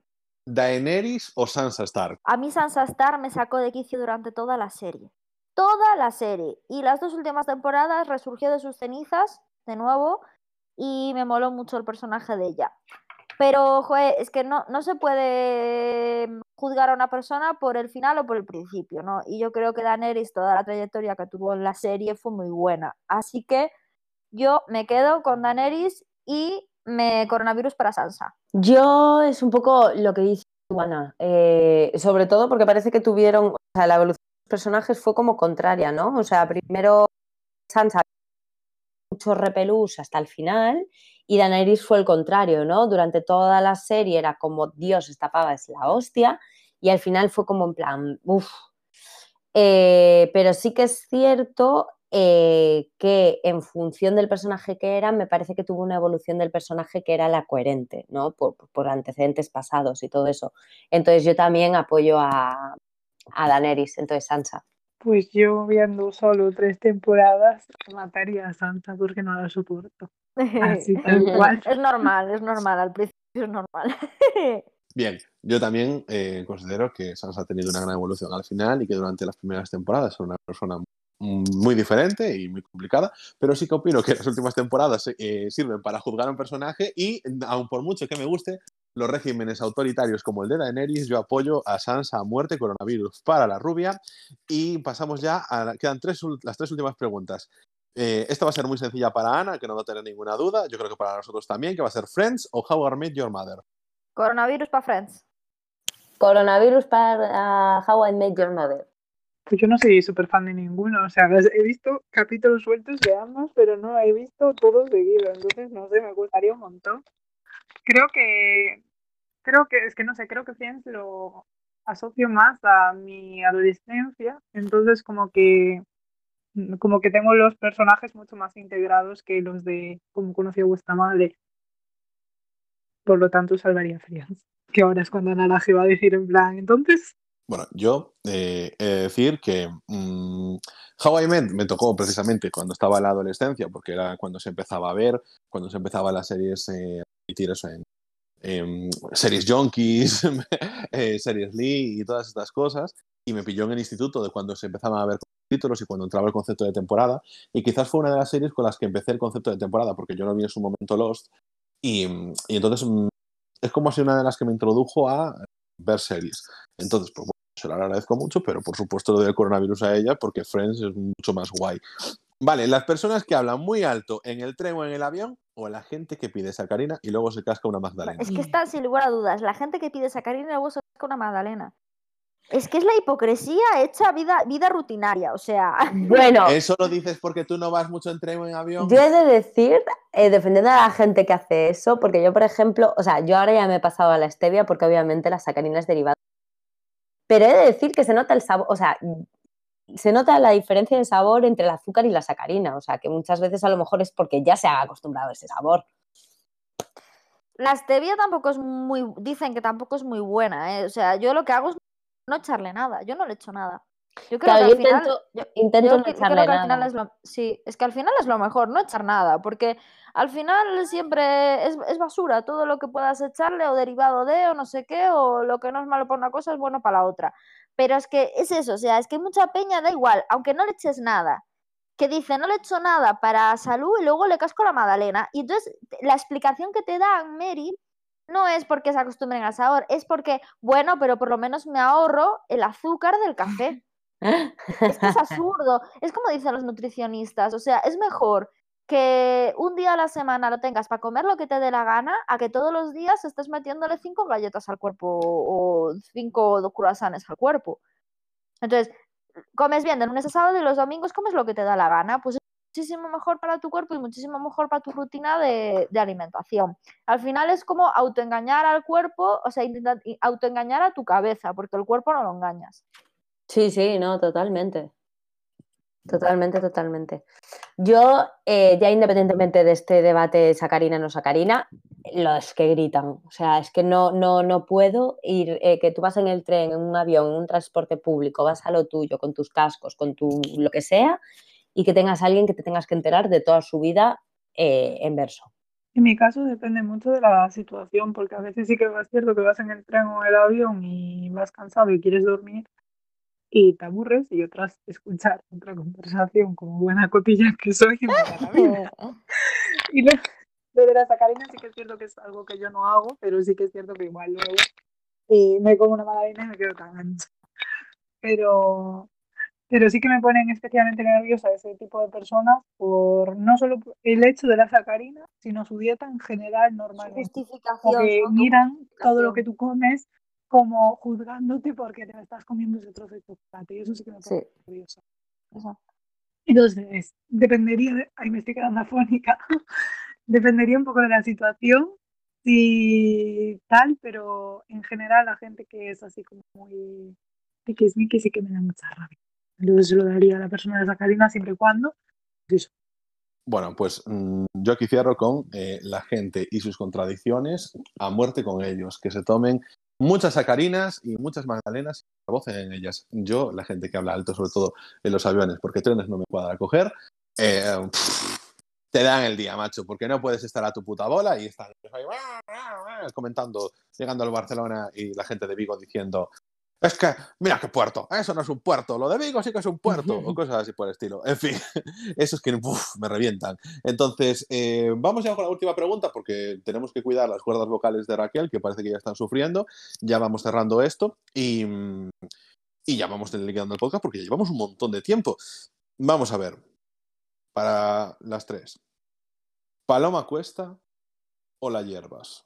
[SPEAKER 1] ¿Daenerys o Sansa Stark?
[SPEAKER 2] A mí Sansa Stark me sacó de quicio durante toda la serie. Toda la serie. Y las dos últimas temporadas resurgió de sus cenizas de nuevo y me moló mucho el personaje de ella. Pero, joder, es que no, no se puede juzgar a una persona por el final o por el principio, ¿no? Y yo creo que Daenerys, toda la trayectoria que tuvo en la serie fue muy buena. Así que yo me quedo con Daenerys y me coronavirus para Sansa.
[SPEAKER 3] Yo es un poco lo que dice Juana, eh, sobre todo porque parece que tuvieron, la evolución personajes fue como contraria, ¿no? O sea, primero Sansa mucho repelús hasta el final y Daenerys fue el contrario, ¿no? Durante toda la serie era como Dios, esta pava es la hostia y al final fue como en plan, uff. pero sí que es cierto eh, que en función del personaje que era, me parece que tuvo una evolución del personaje que era la coherente, ¿no? Por antecedentes pasados y todo eso. Entonces yo también apoyo a, a Daenerys, entonces Sansa.
[SPEAKER 4] Pues yo viendo solo tres temporadas mataría a Sansa porque no la soporto. Así <laughs> tal cual.
[SPEAKER 2] Es normal, es normal, al principio es normal. <laughs>
[SPEAKER 1] Bien, yo también eh, considero que Sansa ha tenido una gran evolución al final y que durante las primeras temporadas es una persona muy diferente y muy complicada, pero sí que opino que las últimas temporadas eh, sirven para juzgar a un personaje y, aun por mucho que me guste, los regímenes autoritarios como el de Daenerys, yo apoyo a Sansa a muerte, coronavirus para la rubia. Y pasamos ya a. Quedan tres, las tres últimas preguntas. Eh, esta va a ser muy sencilla para Ana, que no va a tener ninguna duda. Yo creo que para nosotros también, que va a ser Friends o How I Met Your Mother.
[SPEAKER 2] Coronavirus para Friends.
[SPEAKER 3] Coronavirus para How I Met Your Mother.
[SPEAKER 4] Pues yo no soy súper fan de ninguno, o sea, he visto capítulos sueltos de ambos, pero no he visto todos seguidos, entonces no sé, me gustaría un montón. Creo que, creo que, es que no sé, creo que Friends lo asocio más a mi adolescencia, entonces como que, como que tengo los personajes mucho más integrados que los de como conocí a vuestra madre. Por lo tanto, salvaría Friends, que ahora es cuando Naranja va a decir en plan, entonces
[SPEAKER 1] bueno, yo eh, he de decir que mmm, How I Met me tocó precisamente cuando estaba en la adolescencia, porque era cuando se empezaba a ver, cuando se empezaba las series eh, eso en, en series junkies, <laughs> eh, series Lee y todas estas cosas, y me pilló en el instituto de cuando se empezaban a ver títulos y cuando entraba el concepto de temporada, y quizás fue una de las series con las que empecé el concepto de temporada, porque yo no vi en su momento Lost, y, entonces mmm, es como si una de las que me introdujo a ver series. Entonces, pues, se lo agradezco mucho, pero por supuesto lo del coronavirus a ella porque Friends es mucho más guay. Vale, las personas que hablan muy alto en el tren o en el avión o la gente que pide sacarina y luego se casca una magdalena.
[SPEAKER 2] Es que está sin lugar a dudas. La gente que pide sacarina y luego se casca una magdalena. Es que es la hipocresía hecha vida, vida rutinaria, o sea. <laughs>
[SPEAKER 3] Bueno,
[SPEAKER 1] ¿Eso lo dices porque tú no vas mucho en tren o en avión?
[SPEAKER 3] yo he de decir, eh, defendiendo a la gente que hace eso, porque yo, por ejemplo, o sea, yo ahora ya me he pasado a la stevia porque obviamente la sacarina es derivada. Pero he de decir que se nota el sabor, o sea, se nota la diferencia de sabor entre el azúcar y la sacarina, o sea, que muchas veces a lo mejor es porque ya se ha acostumbrado a ese sabor.
[SPEAKER 2] La stevia tampoco es muy. Dicen que tampoco es muy buena, ¿eh? O sea, yo lo que hago es no echarle nada. Yo no le echo nada. Yo creo
[SPEAKER 3] Claro,
[SPEAKER 2] que al final.
[SPEAKER 3] intento,
[SPEAKER 2] yo-
[SPEAKER 3] intento
[SPEAKER 2] Yo
[SPEAKER 3] no
[SPEAKER 2] que-
[SPEAKER 3] echarle
[SPEAKER 2] creo que al final
[SPEAKER 3] nada.
[SPEAKER 2] es lo, sí, es que al final es lo mejor, no echar nada, porque al final siempre es, es basura, todo lo que puedas echarle o derivado de o no sé qué, o lo que no es malo para una cosa es bueno para la otra. Pero es que es eso, o sea, es que mucha peña da igual, aunque no le eches nada, que dice no le echo nada para salud y luego le casco la magdalena. Y entonces la explicación que te dan, Mary, no es porque se acostumbren al sabor, es porque, bueno, pero por lo menos me ahorro el azúcar del café. <laughs> Es que es absurdo. Es como dicen los nutricionistas. O sea, es mejor que un día a la semana lo tengas para comer lo que te dé la gana a que todos los días estés metiéndole cinco galletas al cuerpo o cinco croissants al cuerpo. Entonces, comes bien de lunes a sábado y los domingos comes lo que te da la gana. Pues es muchísimo mejor para tu cuerpo y muchísimo mejor para tu rutina de, de alimentación. Al final es como autoengañar al cuerpo, o sea, autoengañar a tu cabeza, porque el cuerpo no lo engañas.
[SPEAKER 3] Sí, sí, no, totalmente. Totalmente, totalmente. Yo, eh, ya independientemente de este debate sacarina no sacarina, los que gritan, o sea, es que no, no, no puedo ir, eh, que tú vas en el tren, en un avión, en un transporte público, vas a lo tuyo, con tus cascos, con tu lo que sea, y que tengas a alguien que te tengas que enterar de toda su vida eh, en verso.
[SPEAKER 4] En mi caso depende mucho de la situación, porque a veces sí que es cierto que vas en el tren o el avión y vas cansado y quieres dormir y te aburres y otras escuchar otra conversación como buena cotilla que soy y me da la vida. <laughs> <laughs> Y lo, lo de la sacarina sí que es cierto que es algo que yo no hago, pero sí que es cierto que igual luego y me como una magdalena y me quedo tan ancha. Pero, pero sí que me ponen especialmente nerviosa ese tipo de personas por no solo el hecho de la sacarina, sino su dieta en general normalmente.
[SPEAKER 2] Justificación.
[SPEAKER 4] que
[SPEAKER 2] son tu
[SPEAKER 4] miran todo lo que tú comes como juzgándote porque te estás comiendo ese trozo de chocolate y eso sí que me pone
[SPEAKER 2] Sí. Eso.
[SPEAKER 4] Entonces, dependería de... Ay, me estoy quedando afónica. <laughs> dependería un poco de la situación y tal, pero en general la gente que es así como muy tiquismiquis sí que me da mucha rabia. Entonces se lo daría a la persona de sacarina siempre y cuando... pues eso.
[SPEAKER 1] Bueno, pues mm, yo aquí cierro con eh, la gente y sus contradicciones a muerte con ellos, que se tomen muchas sacarinas y muchas magdalenas y vocen en ellas. Yo, la gente que habla alto, sobre todo en los aviones, porque trenes no me cuadra coger, eh, te dan el día, macho, porque no puedes estar a tu puta bola y están ahí, "Ah, ah, ah", comentando, llegando al Barcelona y la gente de Vigo diciendo es que, mira qué puerto, eso no es un puerto, lo de Vigo sí que es un puerto, o cosas así por el estilo. En fin, <laughs> eso es que uf, me revientan. Entonces, eh, vamos ya con la última pregunta porque tenemos que cuidar las cuerdas vocales de Raquel, que parece que ya están sufriendo. Ya vamos cerrando esto y, y ya vamos liquidando el podcast porque ya llevamos un montón de tiempo. Vamos a ver, para las tres. ¿Paloma Cuesta o la hierbas?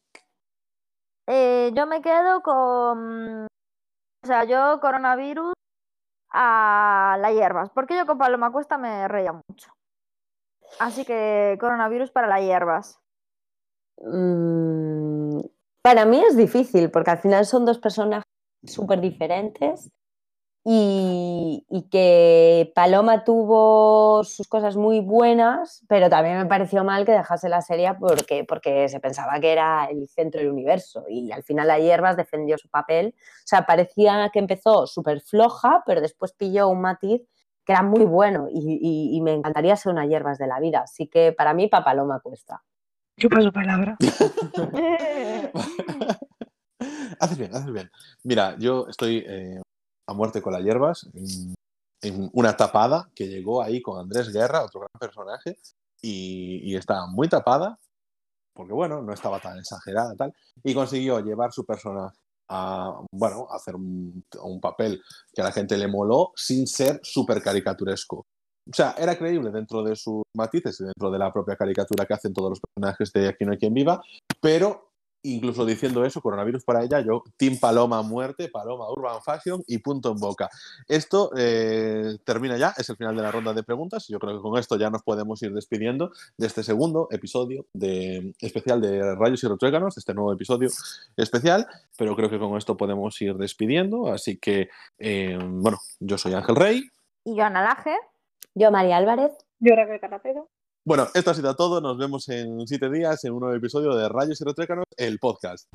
[SPEAKER 2] Eh, yo me quedo con. O sea, yo coronavirus a las hierbas. Porque yo con Paloma Cuesta me reía mucho. Así que coronavirus para las hierbas.
[SPEAKER 3] Mm, para mí es difícil, porque al final son dos personajes súper diferentes y, y que Paloma tuvo sus cosas muy buenas, pero también me pareció mal que dejase la serie porque, porque se pensaba que era el centro del universo y al final la Hierbas defendió su papel. O sea, parecía que empezó súper floja, pero después pilló un matiz que era muy bueno y, y- y me encantaría ser una Hierbas de la vida. Así que para mí, pa' Paloma cuesta.
[SPEAKER 4] Yo paso palabra. <laughs> <laughs>
[SPEAKER 1] haces bien, haces bien. Mira, yo estoy eh, a muerte con las hierbas en, en una tapada que llegó ahí con Andrés Guerra, otro gran personaje, y, y estaba muy tapada, porque bueno, no estaba tan exagerada tal, y consiguió llevar su personaje a, bueno, hacer un, un papel que a la gente le moló sin ser súper caricaturesco. O sea, era creíble dentro de sus matices y dentro de la propia caricatura que hacen todos los personajes de Aquí no hay quien viva, pero incluso diciendo eso, coronavirus para ella, yo, Team Paloma muerte, Paloma Urban Fashion y punto en boca. Esto eh, termina ya, es el final de la ronda de preguntas. Yo creo que con esto ya nos podemos ir despidiendo de este segundo episodio de, especial de Rayos y Retruéganos, de este nuevo episodio especial, pero creo que con esto podemos ir despidiendo. Así que, eh, bueno, yo soy Ángel Rey.
[SPEAKER 2] Y yo, Ana Laje.
[SPEAKER 6] Yo, María Álvarez.
[SPEAKER 4] Yo, Raquel Carapero.
[SPEAKER 1] Bueno, esto ha sido todo. Nos vemos en siete días en un nuevo episodio de Rayos y Retrécanos, el podcast.